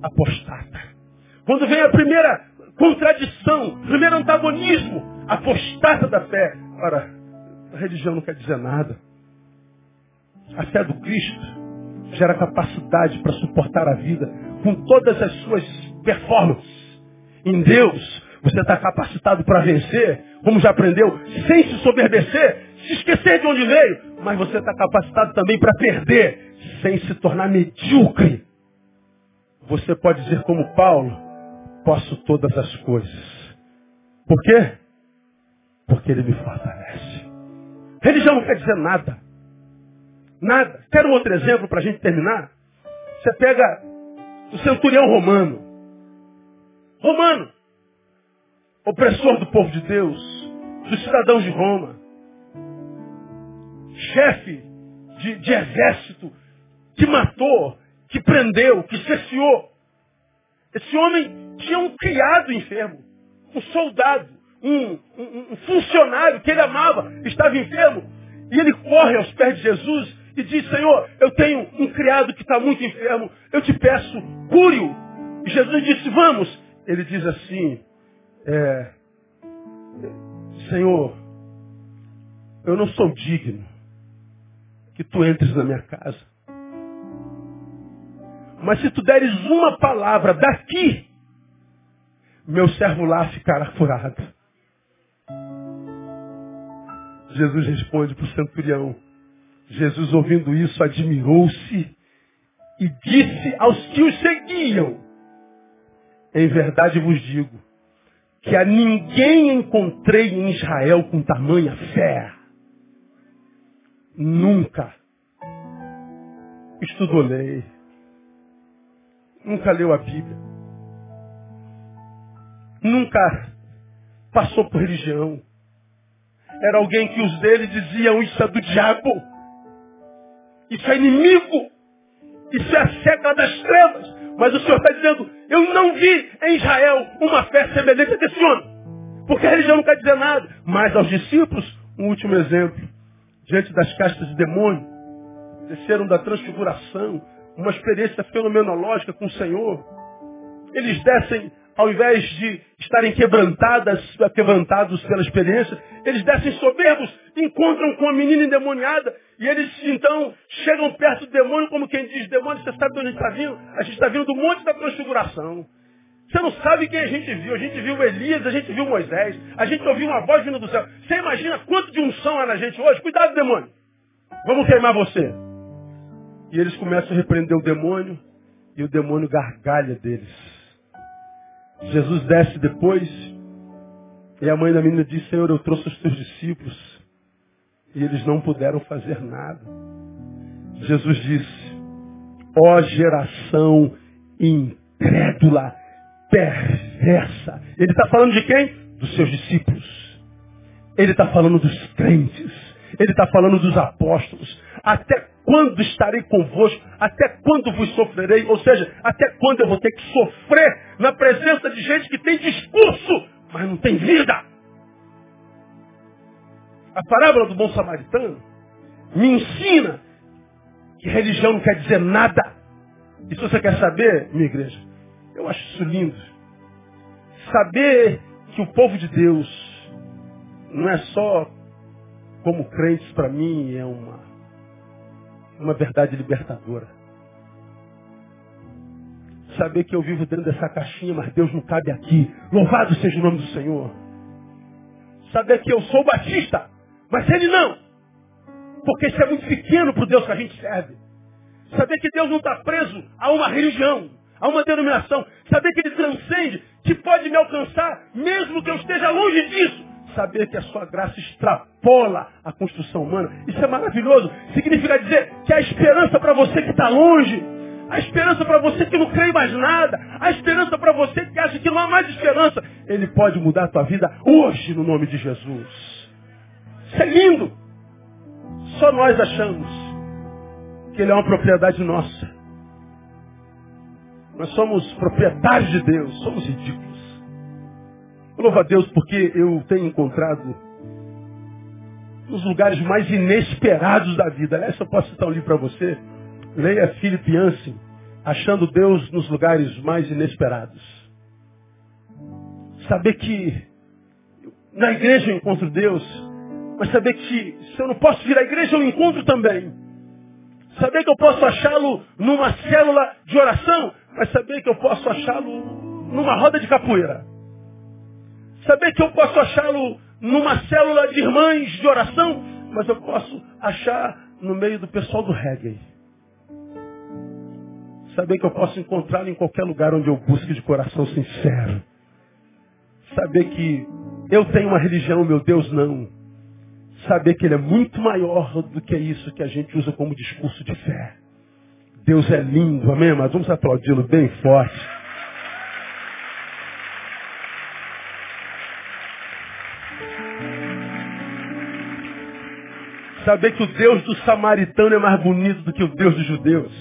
apostata. Quando vem a primeira contradição, primeiro antagonismo, apostata da fé. Ora, a religião não quer dizer nada. A fé do Cristo gera capacidade para suportar a vida com todas as suas performances. Em Deus, você está capacitado para vencer, como já aprendeu, sem se soberbecer, se esquecer de onde veio, mas você está capacitado também para perder, sem se tornar medíocre. Você pode dizer como Paulo, posso todas as coisas. Por quê? Porque ele me fortalece. Religião não quer dizer nada. Nada. Quero um outro exemplo para a gente terminar? Você pega o centurião romano. Romano. Opressor do povo de Deus. Dos cidadãos de Roma. Chefe de, de exército. Que matou, que prendeu, que cesseou. Esse homem tinha um criado enfermo. Um soldado. Um, um, um funcionário que ele amava. Estava enfermo. E ele corre aos pés de Jesus e diz, Senhor, eu tenho um criado que está muito enfermo, eu te peço, cure-o. E Jesus disse, vamos. Ele diz assim, é, Senhor, eu não sou digno que tu entres na minha casa. Mas se tu deres uma palavra daqui, meu servo lá ficará curado. Jesus responde para o centurião, Jesus, ouvindo isso, admirou-se e disse aos que o seguiam: Em verdade vos digo que a ninguém encontrei em Israel com tamanha fé. Nunca estudou lei. Nunca leu a Bíblia. Nunca passou por religião. Era alguém que os dele diziam isso é do diabo. Isso é inimigo. Isso é a seca das trevas. Mas o Senhor está dizendo, eu não vi em Israel uma fé semelhante a desse homem. Porque a religião não quer dizer nada. Mas aos discípulos, um último exemplo. Diante das castas de demônio, desceram da transfiguração, uma experiência fenomenológica com o Senhor. Eles descem ao invés de estarem quebrantadas, quebrantados pela experiência, eles descem soberbos, encontram com a menina endemoniada, e eles então chegam perto do demônio, como quem diz, demônio, você sabe de onde a gente está vindo? A gente está vindo do monte da transfiguração. Você não sabe quem a gente viu. A gente viu Elias, a gente viu Moisés, a gente ouviu uma voz vindo do céu. Você imagina quanto de unção há na gente hoje? Cuidado, demônio. Vamos queimar você. E eles começam a repreender o demônio, e o demônio gargalha deles. Jesus desce depois e a mãe da menina diz, Senhor, eu trouxe os teus discípulos e eles não puderam fazer nada. Jesus disse, ó oh, geração incrédula, perversa. Ele está falando de quem? Dos seus discípulos. Ele está falando dos crentes. Ele está falando dos apóstolos. Até quando estarei convosco? Até quando vos sofrerei? Ou seja, até quando eu vou ter que sofrer na presença de gente que tem discurso, mas não tem vida? A parábola do bom samaritano me ensina que religião não quer dizer nada. E se você quer saber, minha igreja, eu acho isso lindo. Saber que o povo de Deus não é só como crentes para mim, é uma uma verdade libertadora. Saber que eu vivo dentro dessa caixinha, mas Deus não cabe aqui. Louvado seja o nome do Senhor. Saber que eu sou batista, mas ele não. Porque isso é muito pequeno para o Deus que a gente serve. Saber que Deus não está preso a uma religião, a uma denominação. Saber que Ele transcende, que pode me alcançar, mesmo que eu esteja longe disso. Saber que a sua graça extrapola a construção humana. Isso é maravilhoso. Significa dizer que há esperança para você que está longe. A esperança para você que não crê mais nada. A esperança para você que acha que não há mais esperança. Ele pode mudar a tua vida hoje no nome de Jesus. Isso é lindo. Só nós achamos que ele é uma propriedade nossa. Nós somos proprietários de Deus, somos ridículos. Louvo a Deus porque eu tenho encontrado nos lugares mais inesperados da vida. Aliás, eu posso citar um livro para você. Leia Philip Yancey, Achando Deus nos lugares mais inesperados. Saber que na igreja eu encontro Deus, mas saber que se eu não posso vir à igreja, eu encontro também. Saber que eu posso achá-lo numa célula de oração, mas saber que eu posso achá-lo numa roda de capoeira. Saber que eu posso achá-lo numa célula de irmãs de oração, mas eu posso achar no meio do pessoal do reggae. Saber que eu posso encontrá-lo em qualquer lugar onde eu busque de coração sincero. Saber que eu tenho uma religião, meu Deus não saber que Ele é muito maior do que isso que a gente usa como discurso de fé. Deus é lindo, amém, mas vamos aplaudi-lo bem forte. Saber que o Deus do samaritano é mais bonito do que o Deus dos judeus.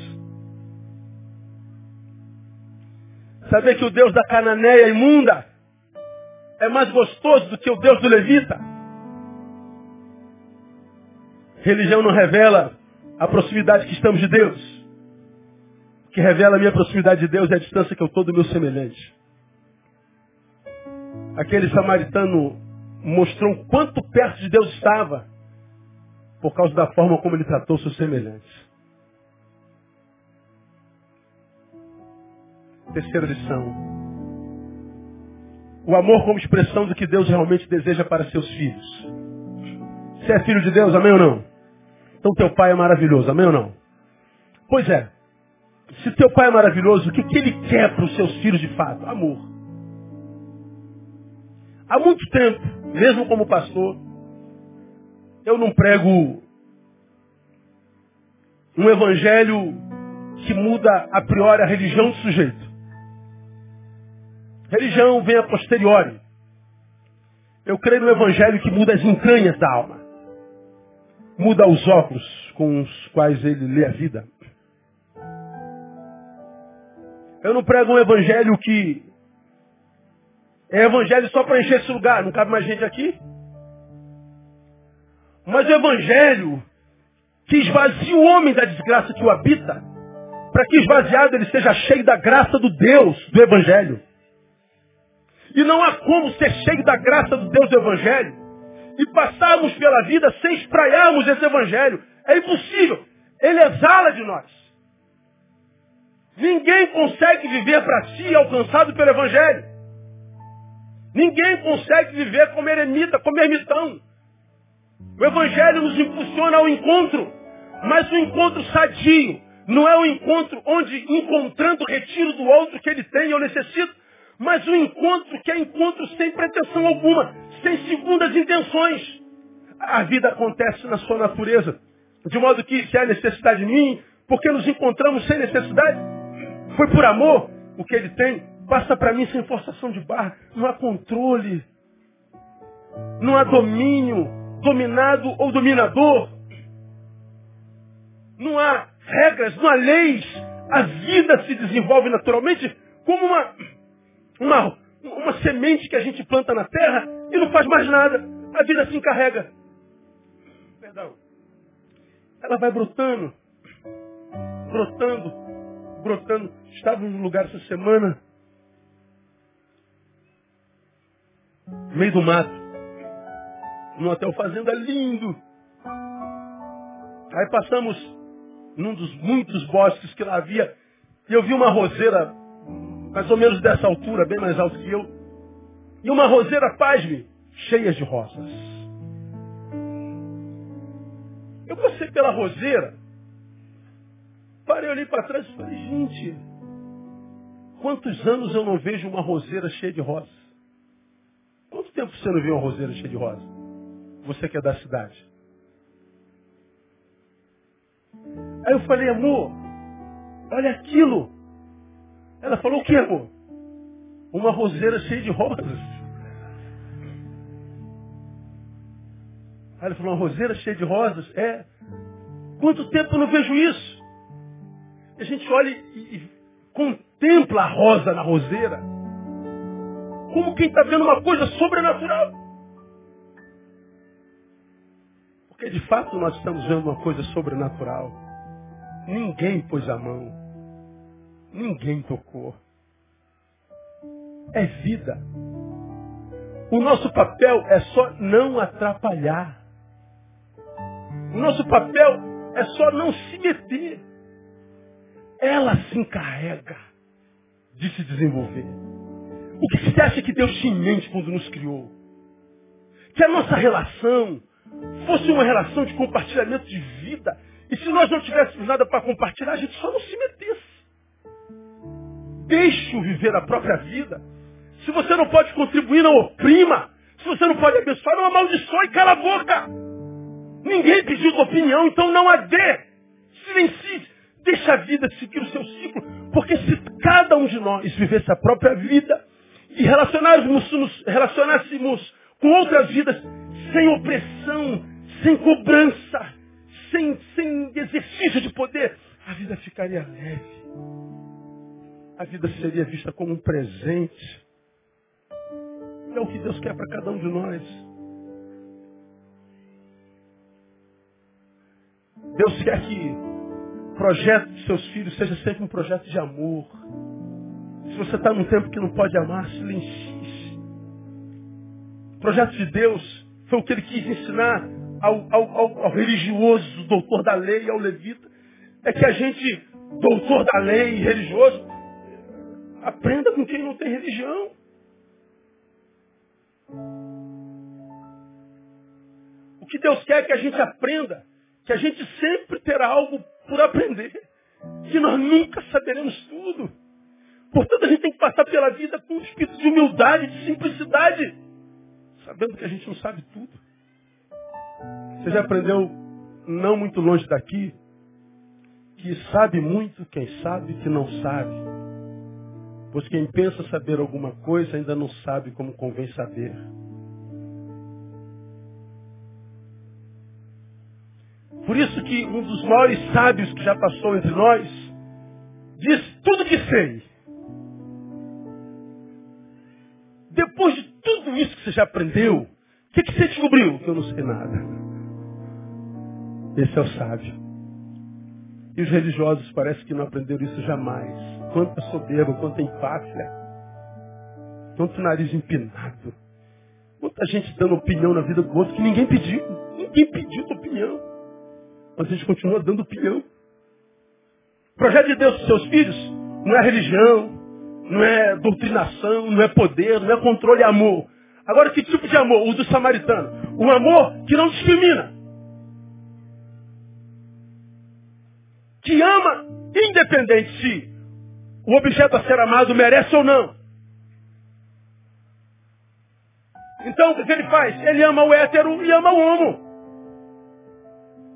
Saber que o Deus da cananeia imunda é mais gostoso do que o Deus do levita. Religião não revela a proximidade que estamos de Deus. O que revela a minha proximidade de Deus é a distância que eu estou do meu semelhante. Aquele samaritano mostrou quanto perto de Deus estava por causa da forma como ele tratou seus semelhantes. Terceira lição. O amor como expressão do que Deus realmente deseja para seus filhos. Você é filho de Deus, amém ou não? Então teu pai é maravilhoso, amém ou não? Pois é. Se teu pai é maravilhoso, o que, que ele quer para os seus filhos de fato? Amor. Há muito tempo, mesmo como pastor, eu não prego um evangelho que muda a priori a religião do sujeito. Religião vem a posteriori. Eu creio no evangelho que muda as entranhas da alma muda os óculos com os quais ele lê a vida. Eu não prego um evangelho que é evangelho só para encher esse lugar, não cabe mais gente aqui. Mas o evangelho que esvazia o homem da desgraça que o habita, para que esvaziado ele seja cheio da graça do Deus do evangelho. E não há como ser cheio da graça do Deus do evangelho e passarmos pela vida sem espraiarmos esse evangelho. É impossível. Ele exala de nós. Ninguém consegue viver para si alcançado pelo evangelho. Ninguém consegue viver como eremita, como ermitão. O evangelho nos impulsiona ao encontro, mas o encontro sadio. Não é o encontro onde, encontrando, retiro do outro que ele tem, eu necessito, mas o encontro que é encontro sem pretensão alguma, sem segundas intenções. A vida acontece na sua natureza. De modo que se há necessidade de mim, porque nos encontramos sem necessidade, foi por amor o que ele tem, passa para mim sem forçação de barra. Não há controle. Não há domínio, dominado ou dominador. Não há regras, não há leis. A vida se desenvolve naturalmente como uma, uma, uma semente que a gente planta na terra e não faz mais nada. A vida se encarrega. Perdão. Ela vai brotando, brotando, brotando. Estava num lugar essa semana, meio do mato, num hotel fazenda lindo. Aí passamos num dos muitos bosques que lá havia, e eu vi uma roseira, mais ou menos dessa altura, bem mais alta que eu, e uma roseira, pasme, cheia de rosas. Eu passei pela roseira, parei ali para trás e falei, gente, quantos anos eu não vejo uma roseira cheia de rosas? Quanto tempo você não viu uma roseira cheia de rosas? Você que é da cidade. Aí eu falei, amor, olha aquilo. Ela falou, o que, amor? Uma roseira cheia de rosas. Aí ela falou, uma roseira cheia de rosas? É. Quanto tempo eu não vejo isso? a gente olha e, e contempla a rosa na roseira. Como quem está vendo uma coisa sobrenatural. Porque de fato nós estamos vendo uma coisa sobrenatural. Ninguém pôs a mão. Ninguém tocou. É vida. O nosso papel é só não atrapalhar. O nosso papel é só não se meter. Ela se encarrega de se desenvolver. O que você acha que Deus tinha em mente quando nos criou? Que a nossa relação fosse uma relação de compartilhamento de vida. E se nós não tivéssemos nada para compartilhar, a gente só não se metesse. Deixe-o viver a própria vida. Se você não pode contribuir, não oprima. Se você não pode abençoar, não amaldiçoe, cala a boca. Ninguém pediu tua opinião, então não a dê. Silencie. Deixa a vida seguir o seu ciclo. Porque se cada um de nós vivesse a própria vida e relacionássemos, relacionássemos com outras vidas sem opressão, sem cobrança, sem, sem exercício de poder, a vida ficaria leve. A vida seria vista como um presente. É o que Deus quer para cada um de nós. Deus quer que o projeto de seus filhos seja sempre um projeto de amor. Se você está num tempo que não pode amar, silencie. O projeto de Deus foi o que ele quis ensinar ao, ao, ao, ao religioso, doutor da lei, ao levita. É que a gente, doutor da lei, religioso, aprenda com quem não tem religião. O que Deus quer é que a gente aprenda que a gente sempre terá algo por aprender, que nós nunca saberemos tudo. Portanto, a gente tem que passar pela vida com um espírito de humildade, de simplicidade, sabendo que a gente não sabe tudo. Você já aprendeu, não muito longe daqui, que sabe muito quem sabe que não sabe. Pois quem pensa saber alguma coisa ainda não sabe como convém saber. Por isso que um dos maiores sábios que já passou entre nós diz tudo que sei. Que você já aprendeu, o que, que você descobriu? Que eu não sei nada. Esse é o sábio. E os religiosos parece que não aprenderam isso jamais. Quanta soberba, quanta empáfia. Quanto nariz empinado. Quanta gente dando opinião na vida do outro que ninguém pediu. Ninguém pediu tua opinião. Mas a gente continua dando opinião. O projeto de Deus para seus filhos não é religião, não é doutrinação, não é poder, não é controle, é amor. Agora, que tipo de amor? O do samaritano. Um amor que não discrimina. Que ama, independente se o objeto a ser amado merece ou não. Então, o que ele faz? Ele ama o hétero e ama o homo.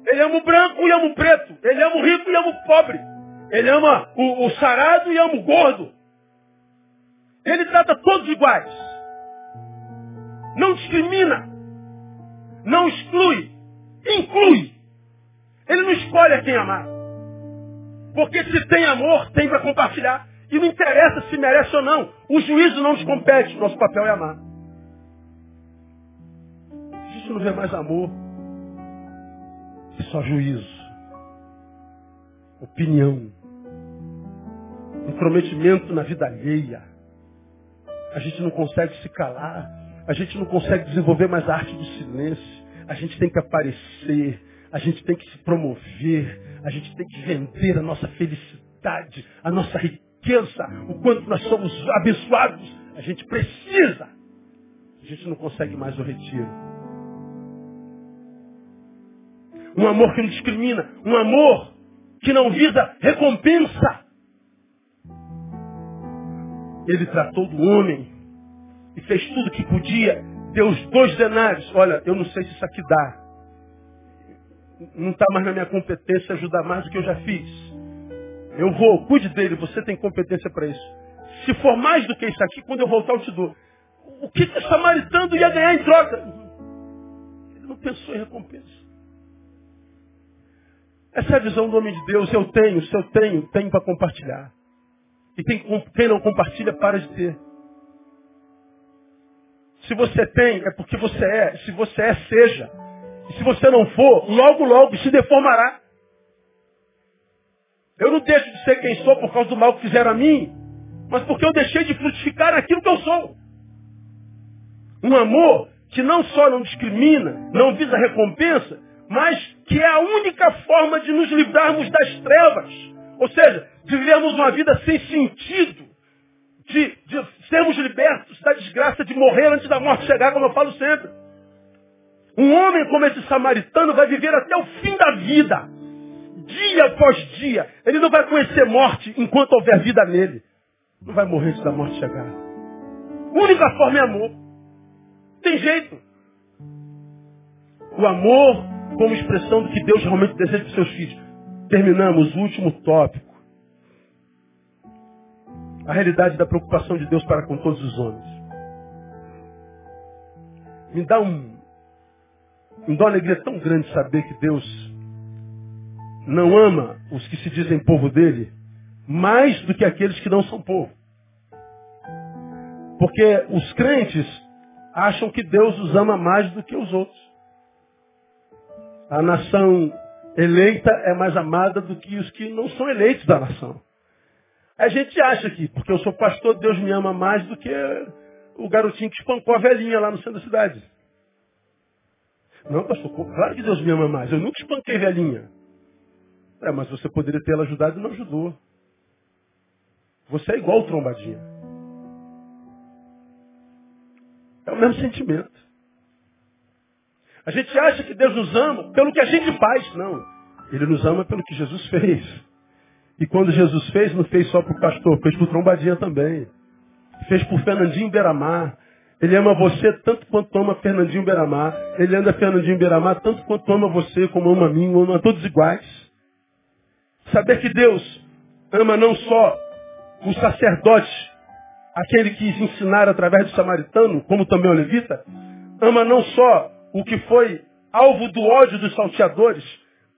Ele ama o branco e ama o preto. Ele ama o rico e ama o pobre. Ele ama o, o sarado e ama o gordo. Ele trata todos iguais. Não discrimina. Não exclui. Inclui. Ele não escolhe a quem amar. Porque se tem amor, tem para compartilhar. E não interessa se merece ou não. O juízo não nos compete. Nosso papel é amar. A gente não vê mais amor só juízo, opinião, comprometimento na vida alheia. A gente não consegue se calar, a gente não consegue desenvolver mais a arte do silêncio. A gente tem que aparecer, a gente tem que se promover, a gente tem que vender a nossa felicidade, a nossa riqueza, o quanto nós somos abençoados. A gente precisa. A gente não consegue mais o retiro. Um amor que não discrimina. Um amor que não visa recompensa. Ele tratou do homem e fez tudo que podia. Deu os dois denários. Olha, eu não sei se isso aqui dá. Não está mais na minha competência ajudar mais do que eu já fiz. Eu vou, cuide dele, você tem competência para isso. Se for mais do que isso aqui, quando eu voltar eu te dou. O que, que o samaritano ia ganhar em troca? Ele não pensou em recompensa. Essa é a visão do homem de Deus. Eu tenho, se eu tenho, tenho para compartilhar. E quem, quem não compartilha, para de ter. Se você tem, é porque você é. Se você é, seja. E se você não for, logo, logo se deformará. Eu não deixo de ser quem sou por causa do mal que fizeram a mim, mas porque eu deixei de frutificar aquilo que eu sou. Um amor que não só não discrimina, não visa recompensa, mas que é a única forma de nos livrarmos das trevas. Ou seja, de vivermos uma vida sem sentido, de, de sermos libertos da desgraça de morrer antes da morte chegar, como eu falo sempre. Um homem como esse samaritano vai viver até o fim da vida, dia após dia. Ele não vai conhecer morte enquanto houver vida nele. Não vai morrer antes da morte chegar. A única forma é amor. Tem jeito. O amor como expressão do que Deus realmente deseja para os seus filhos. Terminamos o último tópico. A realidade da preocupação de Deus para com todos os homens. Me dá um, me dá uma alegria tão grande saber que Deus não ama os que se dizem povo dele mais do que aqueles que não são povo. Porque os crentes acham que Deus os ama mais do que os outros. A nação eleita é mais amada do que os que não são eleitos da nação. A gente acha que, porque eu sou pastor, Deus me ama mais do que o garotinho que espancou a velhinha lá no centro da cidade. Não, pastor, claro que Deus me ama mais. Eu nunca espanquei velhinha. É, mas você poderia ter ela ajudado e não ajudou. Você é igual o trombadinha. É o mesmo sentimento. A gente acha que Deus nos ama pelo que a gente faz. Não. Ele nos ama pelo que Jesus fez. E quando Jesus fez, não fez só para o pastor, fez para o trombadinha também. Fez por Fernandinho Beramar. Ele ama você tanto quanto ama Fernandinho Beramar. Ele anda Fernandinho Beramar tanto quanto ama você, como ama a mim, ama todos iguais. Saber que Deus ama não só o sacerdote, aquele que ensinar através do samaritano, como também o levita, ama não só o que foi alvo do ódio dos salteadores,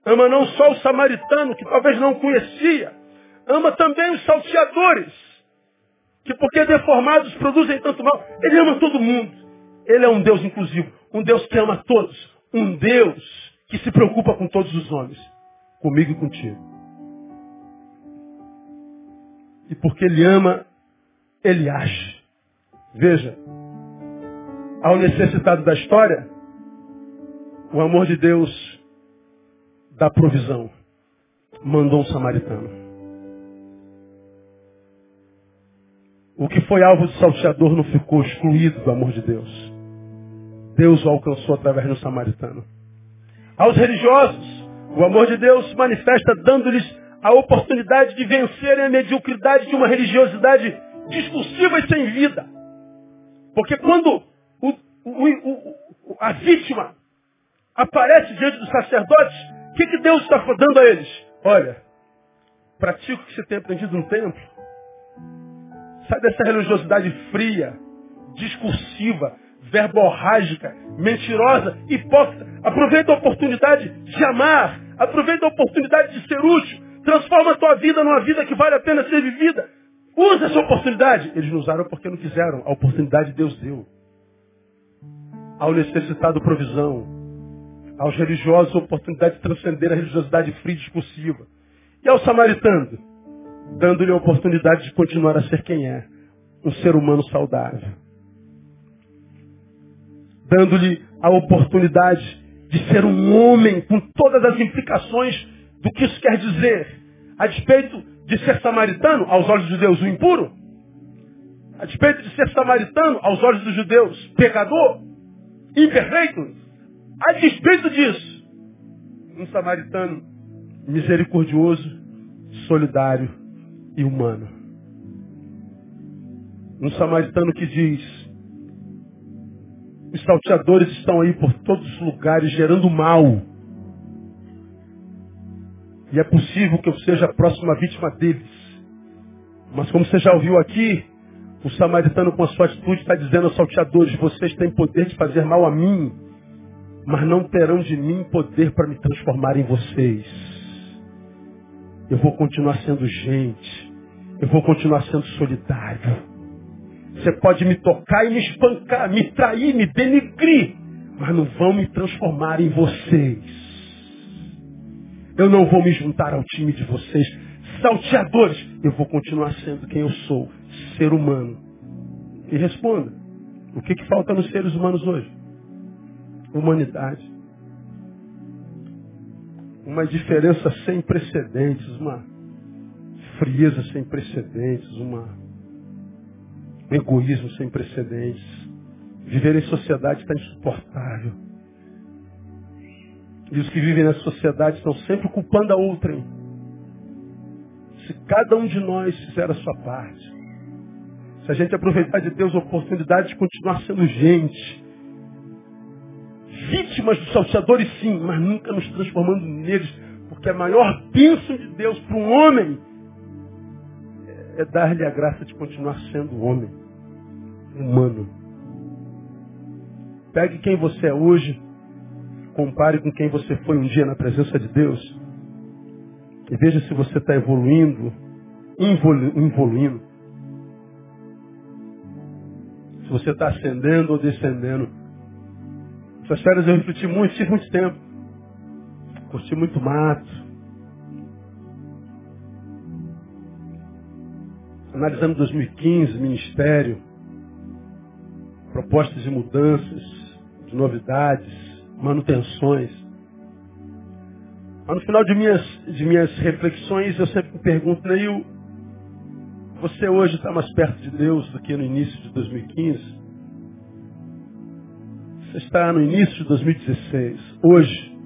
ama não só o samaritano, que talvez não conhecia, ama também os salteadores, que porque deformados produzem tanto mal, ele ama todo mundo. Ele é um Deus inclusivo, um Deus que ama todos, um Deus que se preocupa com todos os homens, comigo e contigo. E porque ele ama, ele age. Veja, ao necessitado da história, o amor de Deus dá provisão. Mandou um samaritano. O que foi alvo de salteador não ficou excluído do amor de Deus. Deus o alcançou através do samaritano. Aos religiosos, o amor de Deus se manifesta dando-lhes a oportunidade de vencerem a mediocridade de uma religiosidade discursiva e sem vida. Porque quando o, o, o, a vítima aparece diante dos sacerdotes, o que, que Deus está dando a eles? Olha, pratica o que você tem aprendido no templo. Sai dessa religiosidade fria, discursiva, verborrágica, mentirosa, hipócrita. Aproveita a oportunidade de amar. Aproveita a oportunidade de ser útil. Transforma a tua vida numa vida que vale a pena ser vivida. Usa essa oportunidade. Eles não usaram porque não quiseram. A oportunidade Deus deu. Ao necessitado provisão aos religiosos a oportunidade de transcender a religiosidade fria e discursiva. E ao samaritano, dando-lhe a oportunidade de continuar a ser quem é, um ser humano saudável. Dando-lhe a oportunidade de ser um homem com todas as implicações do que isso quer dizer. A despeito de ser samaritano, aos olhos dos judeus, o impuro. A despeito de ser samaritano, aos olhos dos judeus, pecador, imperfeito, a despeito disso, um samaritano misericordioso, solidário e humano. Um samaritano que diz, os salteadores estão aí por todos os lugares gerando mal. E é possível que eu seja a próxima vítima deles. Mas como você já ouviu aqui, o samaritano com a sua atitude está dizendo aos salteadores, vocês têm poder de fazer mal a mim, mas não terão de mim poder para me transformar em vocês. Eu vou continuar sendo gente. Eu vou continuar sendo solidário. Você pode me tocar e me espancar, me trair, me denigrir, mas não vão me transformar em vocês. Eu não vou me juntar ao time de vocês, salteadores. Eu vou continuar sendo quem eu sou, ser humano. E responda: o que, que falta nos seres humanos hoje? Humanidade. Uma diferença sem precedentes, uma frieza sem precedentes, uma um egoísmo sem precedentes. Viver em sociedade está insuportável. E os que vivem na sociedade estão sempre culpando a outrem. Se cada um de nós fizer a sua parte, se a gente aproveitar de Deus a oportunidade de continuar sendo gente, vítimas dos salteadores sim, mas nunca nos transformando neles, porque a maior bênção de Deus para um homem é dar-lhe a graça de continuar sendo homem, humano. Pegue quem você é hoje, compare com quem você foi um dia na presença de Deus e veja se você está evoluindo, evoluindo. Se você está ascendendo ou descendendo. Essas férias eu refleti muito, tive muito tempo. Curti muito mato. Analisando 2015, ministério, propostas de mudanças, de novidades, manutenções. Mas no final de minhas, de minhas reflexões, eu sempre me pergunto, Neil, você hoje está mais perto de Deus do que no início de 2015? Você está no início de 2016. Hoje,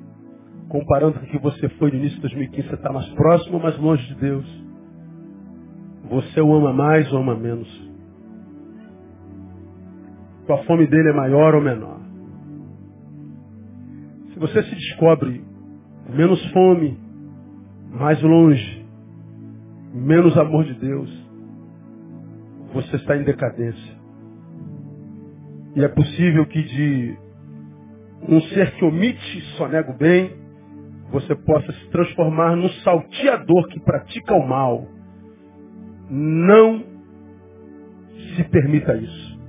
comparando com o que você foi no início de 2015, você está mais próximo ou mais longe de Deus? Você o ama mais ou ama menos? Sua fome dele é maior ou menor? Se você se descobre menos fome, mais longe, menos amor de Deus, você está em decadência. E é possível que de um ser que omite só nega o bem, você possa se transformar num salteador que pratica o mal. Não se permita isso.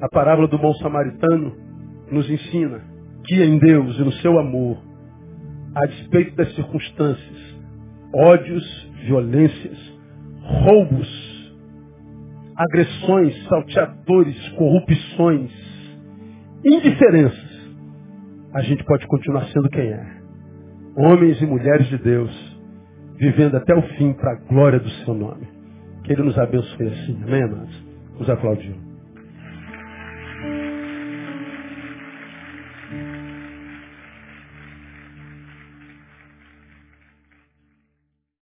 A parábola do bom samaritano nos ensina que em Deus e no seu amor, a despeito das circunstâncias, ódios, violências, roubos, agressões, salteadores, corrupções, indiferenças, a gente pode continuar sendo quem é. Homens e mulheres de Deus, vivendo até o fim para a glória do seu nome. Que Ele nos abençoe assim, amém, amados? Nos aplaudiu.